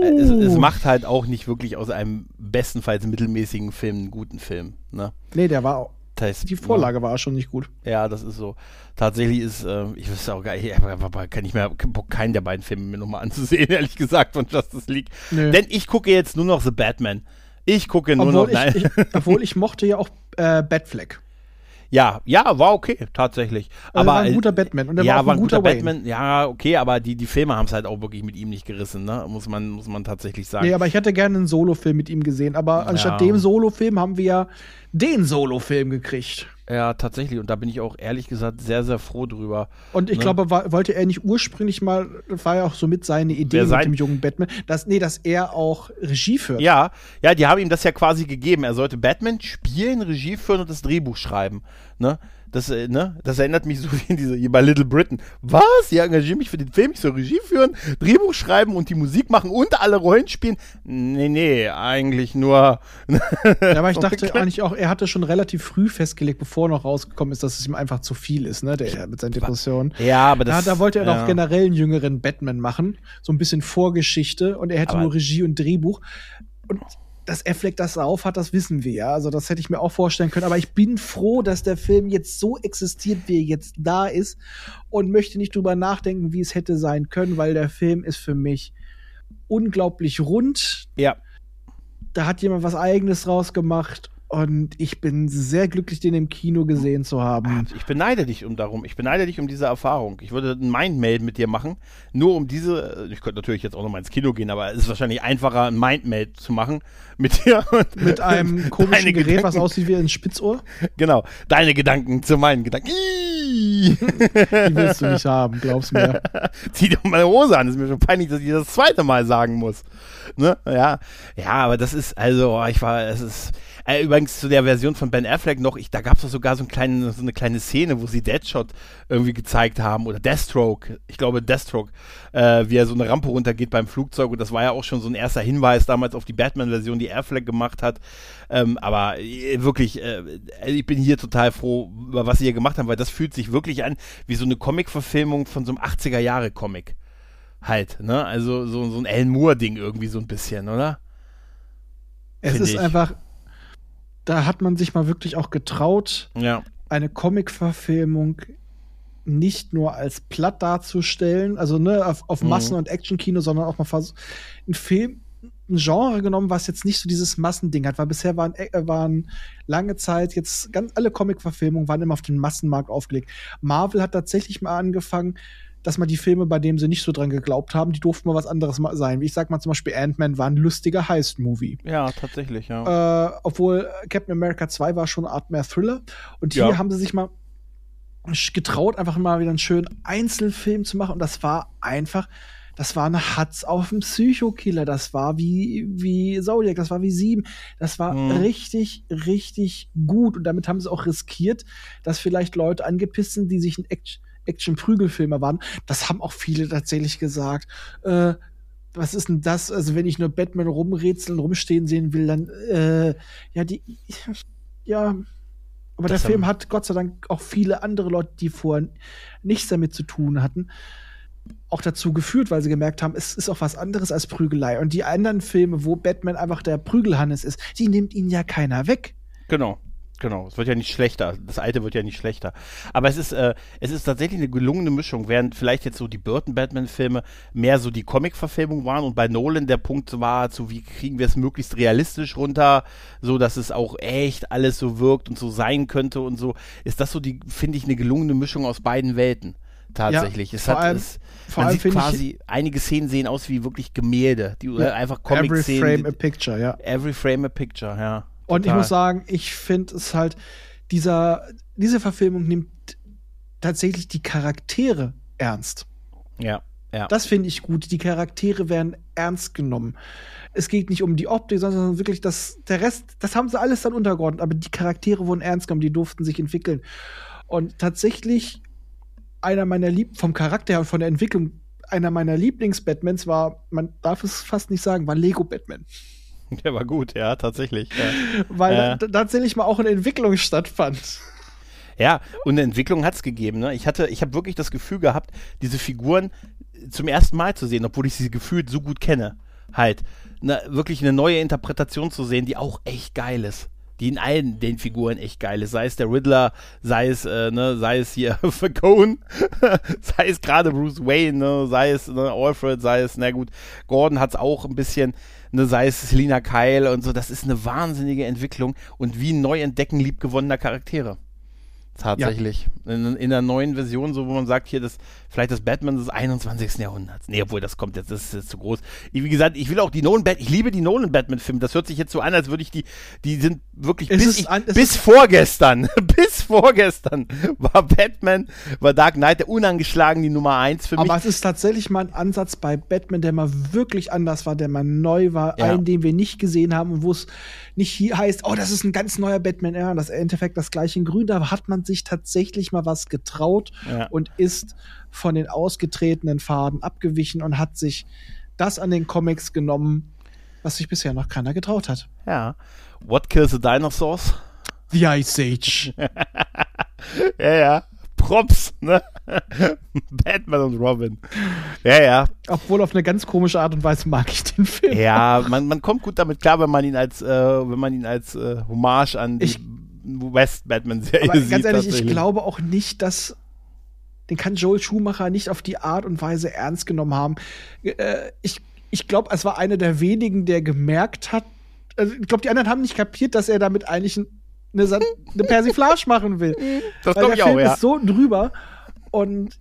Es, es Uh. macht halt auch nicht wirklich aus einem bestenfalls mittelmäßigen Film einen guten Film. Ne? Nee, der war heißt, Die Vorlage war schon nicht gut. Ja, das ist so. Tatsächlich ist, ähm, ich wüsste auch gar nicht, ich habe aber kann ich keinen Bock, keinen der beiden Filme mir nochmal anzusehen, ehrlich gesagt, von Justice League. Nö. Denn ich gucke jetzt nur noch The Batman. Ich gucke nur Obwohl noch, nein. ich, ich, obwohl ich mochte ja auch äh, Batfleck. Ja, ja, war okay, tatsächlich. Also aber war ein äh, guter Batman und er ja, war war ein guter, guter. Batman. Ja, okay, aber die, die Filme haben es halt auch wirklich mit ihm nicht gerissen, ne? Muss man, muss man tatsächlich sagen. Nee, aber ich hätte gerne einen Solofilm mit ihm gesehen. Aber anstatt Ja. dem Solofilm haben wir ja den Solofilm gekriegt. Ja, tatsächlich. Und da bin ich auch ehrlich gesagt sehr, sehr froh drüber. Und ich Ne? glaube, war, wollte er nicht ursprünglich mal, war ja auch so mit seine Idee Wer mit sein- dem jungen Batman, dass, nee, dass er auch Regie führt. Ja, ja, die haben ihm das ja quasi gegeben. Er sollte Batman spielen, Regie führen und das Drehbuch schreiben. Ne? Das, äh, ne? das erinnert mich so wie in diese, wie bei Little Britain. Was? Ja, engagiere mich für den Film, ich soll Regie führen, Drehbuch schreiben und die Musik machen und alle Rollen spielen? Nee, nee, eigentlich nur. Ja, aber ich dachte eigentlich auch, er hatte schon relativ früh festgelegt, bevor noch rausgekommen ist, dass es ihm einfach zu viel ist, ne, der mit seinen Depressionen. Ja, aber Da, das. da wollte er ja. doch generell einen jüngeren Batman machen, so ein bisschen Vorgeschichte und er hätte Aber- nur Regie und Drehbuch. Und dass Affleck das auf hat, das wissen wir ja. Also das hätte ich mir auch vorstellen können. Aber ich bin froh, dass der Film jetzt so existiert, wie er jetzt da ist und möchte nicht drüber nachdenken, wie es hätte sein können, weil der Film ist für mich unglaublich rund. Ja. Da hat jemand was Eigenes draus gemacht Und ich bin sehr glücklich, den im Kino gesehen zu haben. Ich beneide dich um darum. Ich beneide dich um diese Erfahrung. Ich würde ein Mindmeld mit dir machen, nur um diese. Ich könnte natürlich jetzt auch noch mal ins Kino gehen, aber es ist wahrscheinlich einfacher, ein Mindmeld zu machen mit dir. Mit einem komischen Gerät, Gedanken. was aussieht wie ein Spitzohr. Genau. Deine Gedanken zu meinen Gedanken. Die willst du nicht haben, glaubst mir. Zieh doch mal eine Hose an. Das ist mir schon peinlich, dass ich das zweite Mal sagen muss. Ne? Ja. Ja, aber das ist, also, ich war, es ist äh, übrigens zu der Version von Ben Affleck noch, ich, da gab es sogar so, ein kleine, so eine kleine Szene, wo sie Deadshot irgendwie gezeigt haben oder Deathstroke, ich glaube Deathstroke, äh, wie er so eine Rampe runtergeht beim Flugzeug und das war ja auch schon so ein erster Hinweis damals auf die Batman-Version, die Affleck gemacht hat. Ähm, aber äh, wirklich, äh, ich bin hier total froh, über was sie hier gemacht haben, weil das fühlt sich wirklich an wie so eine Comic-Verfilmung von so einem 80er-Jahre-Comic. Halt, ne? Also so, so ein Alan Moore-Ding irgendwie so ein bisschen, oder? Es Find ist ich. einfach, da hat man sich mal wirklich auch getraut, ja. eine Comic-Verfilmung nicht nur als platt darzustellen, also ne, auf, auf mhm. Massen- und Action-Kino, sondern auch mal ein Film, ein Genre genommen, was jetzt nicht so dieses Massending hat, weil bisher waren, äh, waren lange Zeit jetzt ganz alle Comic-Verfilmungen waren immer auf den Massenmarkt aufgelegt. Marvel hat tatsächlich mal angefangen, dass man die Filme, bei denen sie nicht so dran geglaubt haben, die durften mal was anderes sein. Wie ich sag mal zum Beispiel Ant-Man war ein lustiger Heist-Movie. Ja, tatsächlich, ja. Äh, obwohl Captain America 2 war schon eine Art mehr Thriller. Und hier ja. haben sie sich mal getraut, einfach mal wieder einen schönen Einzelfilm zu machen. Und das war einfach, das war eine Hatz auf dem Psychokiller. Das war wie, wie Zodiac, das war wie Sieben. Das war mhm. richtig, richtig gut. Und damit haben sie auch riskiert, dass vielleicht Leute angepisst sind, die sich ein Action Action-Prügelfilme waren. Das haben auch viele tatsächlich gesagt. Äh, was ist denn das? Also, wenn ich nur Batman rumrätseln, rumstehen sehen will, dann, äh, ja, die, ja. Aber das der Film hat Gott sei Dank auch viele andere Leute, die vorher nichts damit zu tun hatten, auch dazu geführt, weil sie gemerkt haben, es ist auch was anderes als Prügelei. Und die anderen Filme, wo Batman einfach der Prügelhannes ist, die nimmt ihn ja keiner weg. Genau. Genau, es wird ja nicht schlechter. Das alte wird ja nicht schlechter. Aber es ist, äh, es ist tatsächlich eine gelungene Mischung, während vielleicht jetzt so die Burton-Batman-Filme mehr so die Comic-Verfilmung waren und bei Nolan der Punkt war, zu wie kriegen wir es möglichst realistisch runter, so dass es auch echt alles so wirkt und so sein könnte und so, ist das so die, finde ich, eine gelungene Mischung aus beiden Welten. Tatsächlich. Ja, es hat allem, es, man allem sieht quasi, einige Szenen sehen aus wie wirklich Gemälde, die ja, einfach Comic-Szenen. Every frame a picture, ja. Every frame a picture, ja. Und ich muss sagen, ich finde es halt, dieser, diese Verfilmung nimmt tatsächlich die Charaktere ernst. Ja. Ja. Das finde ich gut. Die Charaktere werden ernst genommen. Es geht nicht um die Optik, sondern wirklich das, der Rest, das haben sie alles dann untergeordnet, aber die Charaktere wurden ernst genommen, die durften sich entwickeln. Und tatsächlich, einer meiner Lieb vom Charakter her und von der Entwicklung, einer meiner Lieblings-Batmans war, man darf es fast nicht sagen, war Lego Batman. Der war gut, ja, tatsächlich. Ja. Weil äh, tatsächlich mal auch eine Entwicklung stattfand. Ja, und eine Entwicklung hat es gegeben. Ne? Ich hatte, ich habe wirklich das Gefühl gehabt, diese Figuren zum ersten Mal zu sehen, obwohl ich sie gefühlt so gut kenne. Halt, ne, wirklich eine neue Interpretation zu sehen, die auch echt geil ist die in allen den Figuren echt geil ist. Sei es der Riddler, sei es, äh, ne, sei es hier Falcone, sei es gerade Bruce Wayne, ne, sei es ne, Alfred, sei es, na gut, Gordon hat es auch ein bisschen, ne, sei es Selina Kyle und so. Das ist eine wahnsinnige Entwicklung und wie ein Neuentdecken liebgewonnener Charaktere. Tatsächlich. Ja. In, in der neuen Version, so wo man sagt, hier das, vielleicht das Batman des 21. Jahrhunderts. Nee, obwohl das kommt jetzt, das ist jetzt zu groß. Wie gesagt, ich will auch die Nolan Batman, ich liebe die Nolan Batman-Filme. Das hört sich jetzt so an, als würde ich die, die sind wirklich es bis, ich, an, bis vorgestern, bis vorgestern war Batman, war Dark Knight der unangeschlagen die Nummer eins für mich. Aber es ist tatsächlich mal ein Ansatz bei Batman, der mal wirklich anders war, der mal neu war, ja. einen, den wir nicht gesehen haben und wo es nicht hier heißt, oh, das ist ein ganz neuer Batman, ja, das ist im Endeffekt das gleiche in Grün, da hat man sich tatsächlich mal was getraut ja. und ist von den ausgetretenen Faden abgewichen und hat sich das an den Comics genommen, was sich bisher noch keiner getraut hat. Ja. What kills the dinosaurs? The Ice Age. ja, ja. Props, ne? Batman und Robin. Ja, ja. Obwohl auf eine ganz komische Art und Weise mag ich den Film. Ja, man, man kommt gut damit klar, wenn man ihn als, äh, wenn man ihn als äh, Hommage an die ich, West Batman-Serie sieht. Ganz ehrlich, ich glaube auch nicht, dass den kann Joel Schumacher nicht auf die Art und Weise ernst genommen haben. Äh, ich ich glaube, es war einer der wenigen, der gemerkt hat, also ich glaube, die anderen haben nicht kapiert, dass er damit eigentlich eine, eine Persiflage machen will. Das Weil glaube der ich Film auch, ja. ist so drüber und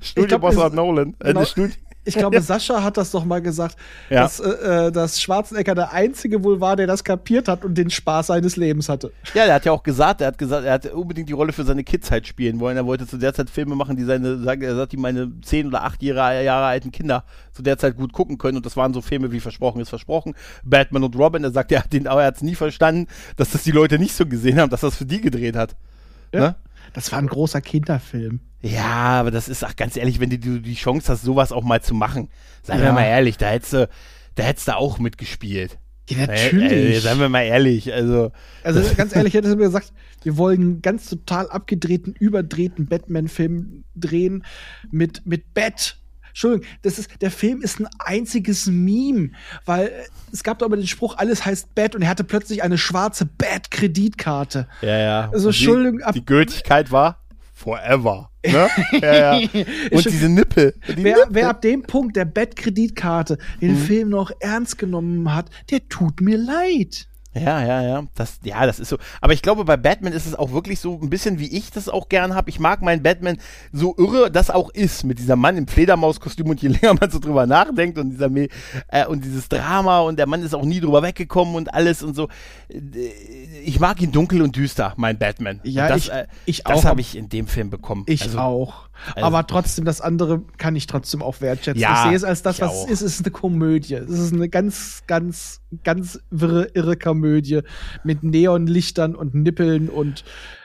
Studioboss glaub, Nolan. Äh, genau. das Studi ich glaube, Sascha hat das doch mal gesagt, Ja. dass, äh, äh, dass Schwarzenegger der Einzige wohl war, der das kapiert hat und den Spaß seines Lebens hatte. Ja, der hat ja auch gesagt, er hat gesagt, er hat unbedingt die Rolle für seine Kids halt spielen wollen. Er wollte zu der Zeit Filme machen, die seine, sagt, er sagt, die meine zehn oder acht Jahre, Jahre alten Kinder zu der Zeit gut gucken können. Und das waren so Filme wie Versprochen ist Versprochen, Batman und Robin. Er sagt, er hat den, aber er hat es nie verstanden, dass das die Leute nicht so gesehen haben, dass das für die gedreht hat. Ja. Ne? Das war ein großer Kinderfilm. Ja, aber das ist, ach ganz ehrlich, wenn du die, die Chance hast, sowas auch mal zu machen, seien wir Ja. mal ehrlich, da hättest du, da hättest du auch mitgespielt. Ja, Äh, äh, seien wir mal ehrlich, also. Also ganz ehrlich, hätte sie mir gesagt, wir wollen einen ganz total abgedrehten, überdrehten Batman-Film drehen mit, mit Bat. Entschuldigung, das ist, der Film ist ein einziges Meme, weil äh, es gab doch immer den Spruch, alles heißt Bat und er hatte plötzlich eine schwarze Bat-Kreditkarte. Ja, ja. Also, die- Entschuldigung, ab- Die Gültigkeit war forever. Ne? ja, ja. Und diese Nippel. Die Wer, Nippel. wer ab dem Punkt der Bat-Kreditkarte den Mhm. Film noch ernst genommen hat, der tut mir leid. Ja, ja, ja. Das, ja, das ist so. Aber ich glaube, bei Batman ist es auch wirklich so ein bisschen, wie ich das auch gern habe. Ich mag meinen Batman so irre, das auch ist, mit dieser Mann im Fledermauskostüm und je länger man so drüber nachdenkt und dieser Me- äh, und dieses Drama und der Mann ist auch nie drüber weggekommen und alles und so. Äh, Ich mag ihn dunkel und düster, mein Batman. Ja, und das, ich- äh, ich Das auch. habe ich in dem Film bekommen. Ich Also, auch. also- Aber trotzdem, das andere kann ich trotzdem auch wertschätzen. Ja, ich sehe es als das, was auch. es ist. Es ist eine Komödie. Es ist eine ganz, ganz, ganz wirre, irre Komödie mit Neonlichtern und Nippeln und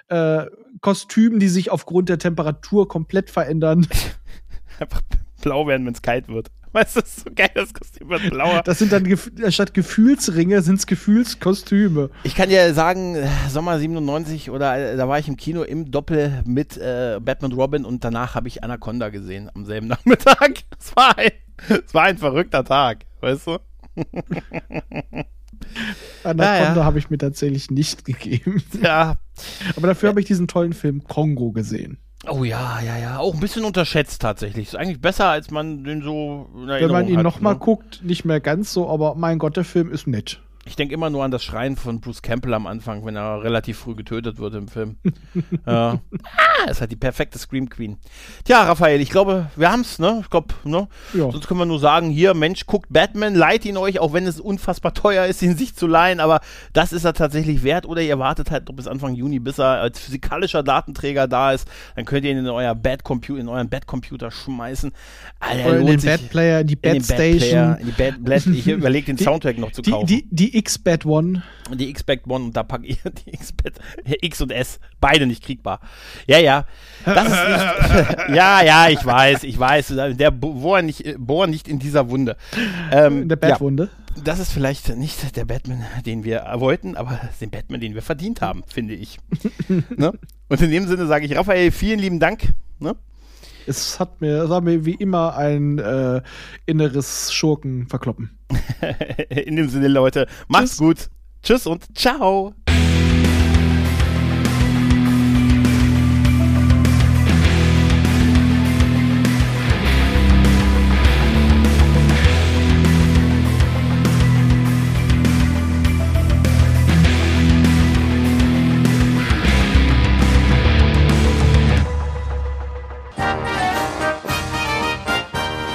äh, Kostümen, die sich aufgrund der Temperatur komplett verändern. einfach blau werden, wenn es kalt wird. Weißt du, das ist so geil, das Kostüm wird blauer. Das sind dann gef statt Gefühlsringe sind es Gefühlskostüme. Ich kann dir sagen, äh, Sommer 97 oder äh, da war ich im Kino im Doppel mit äh, Batman Robin und danach habe ich Anaconda gesehen am selben Nachmittag. Es war ein, es war ein verrückter Tag, weißt du? Anaconda Ja, ja. habe ich mir tatsächlich nicht gegeben. Ja. Aber dafür habe ich diesen tollen Film Kongo gesehen. Oh ja, ja, ja. Auch ein bisschen unterschätzt tatsächlich. Ist eigentlich besser, als man den so Wenn man ihn nochmal ne? guckt, nicht mehr ganz so, aber mein Gott, der Film ist nett. Ich denke immer nur an das Schreien von Bruce Campbell am Anfang, wenn er relativ früh getötet wird im Film. ja. Ah, ist halt die perfekte Scream Queen. Tja, Raphael, ich glaube, wir haben's, ne? Ich glaube, ne? Ja. Sonst können wir nur sagen, hier, Mensch, guckt Batman, leiht ihn euch, auch wenn es unfassbar teuer ist, ihn sich zu leihen, aber das ist er tatsächlich wert. Oder ihr wartet halt noch bis Anfang Juni, bis er als physikalischer Datenträger da ist. Dann könnt ihr ihn in euer Bad-Computer, in euren Bad-Computer schmeißen. Alter, Oder in den sich- Bad Player, in die in Bad den Station. Bad-Player, in die Bad, Bad, ich überlege den Die- Soundtrack noch zu Die, kaufen. die, die X-Bad One. Die X-Back One und da packe ich die X-Bad, X und S, beide nicht kriegbar. Ja, ja. Das ist nicht, ja, ja, ich weiß, ich weiß. Der Bo- bohr nicht, bohr nicht in dieser Wunde. Ähm, In der ja, Bad-Wunde. das ist vielleicht nicht der Batman, den wir wollten, aber den Batman, den wir verdient haben, finde ich. ne? Und in dem Sinne sage ich, Raphael, vielen lieben Dank. Ne? Es hat mir, es war mir wie immer ein äh, inneres Schurken verkloppen. in dem Sinne, Leute, macht's Tschüss. gut. Tschüss und ciao.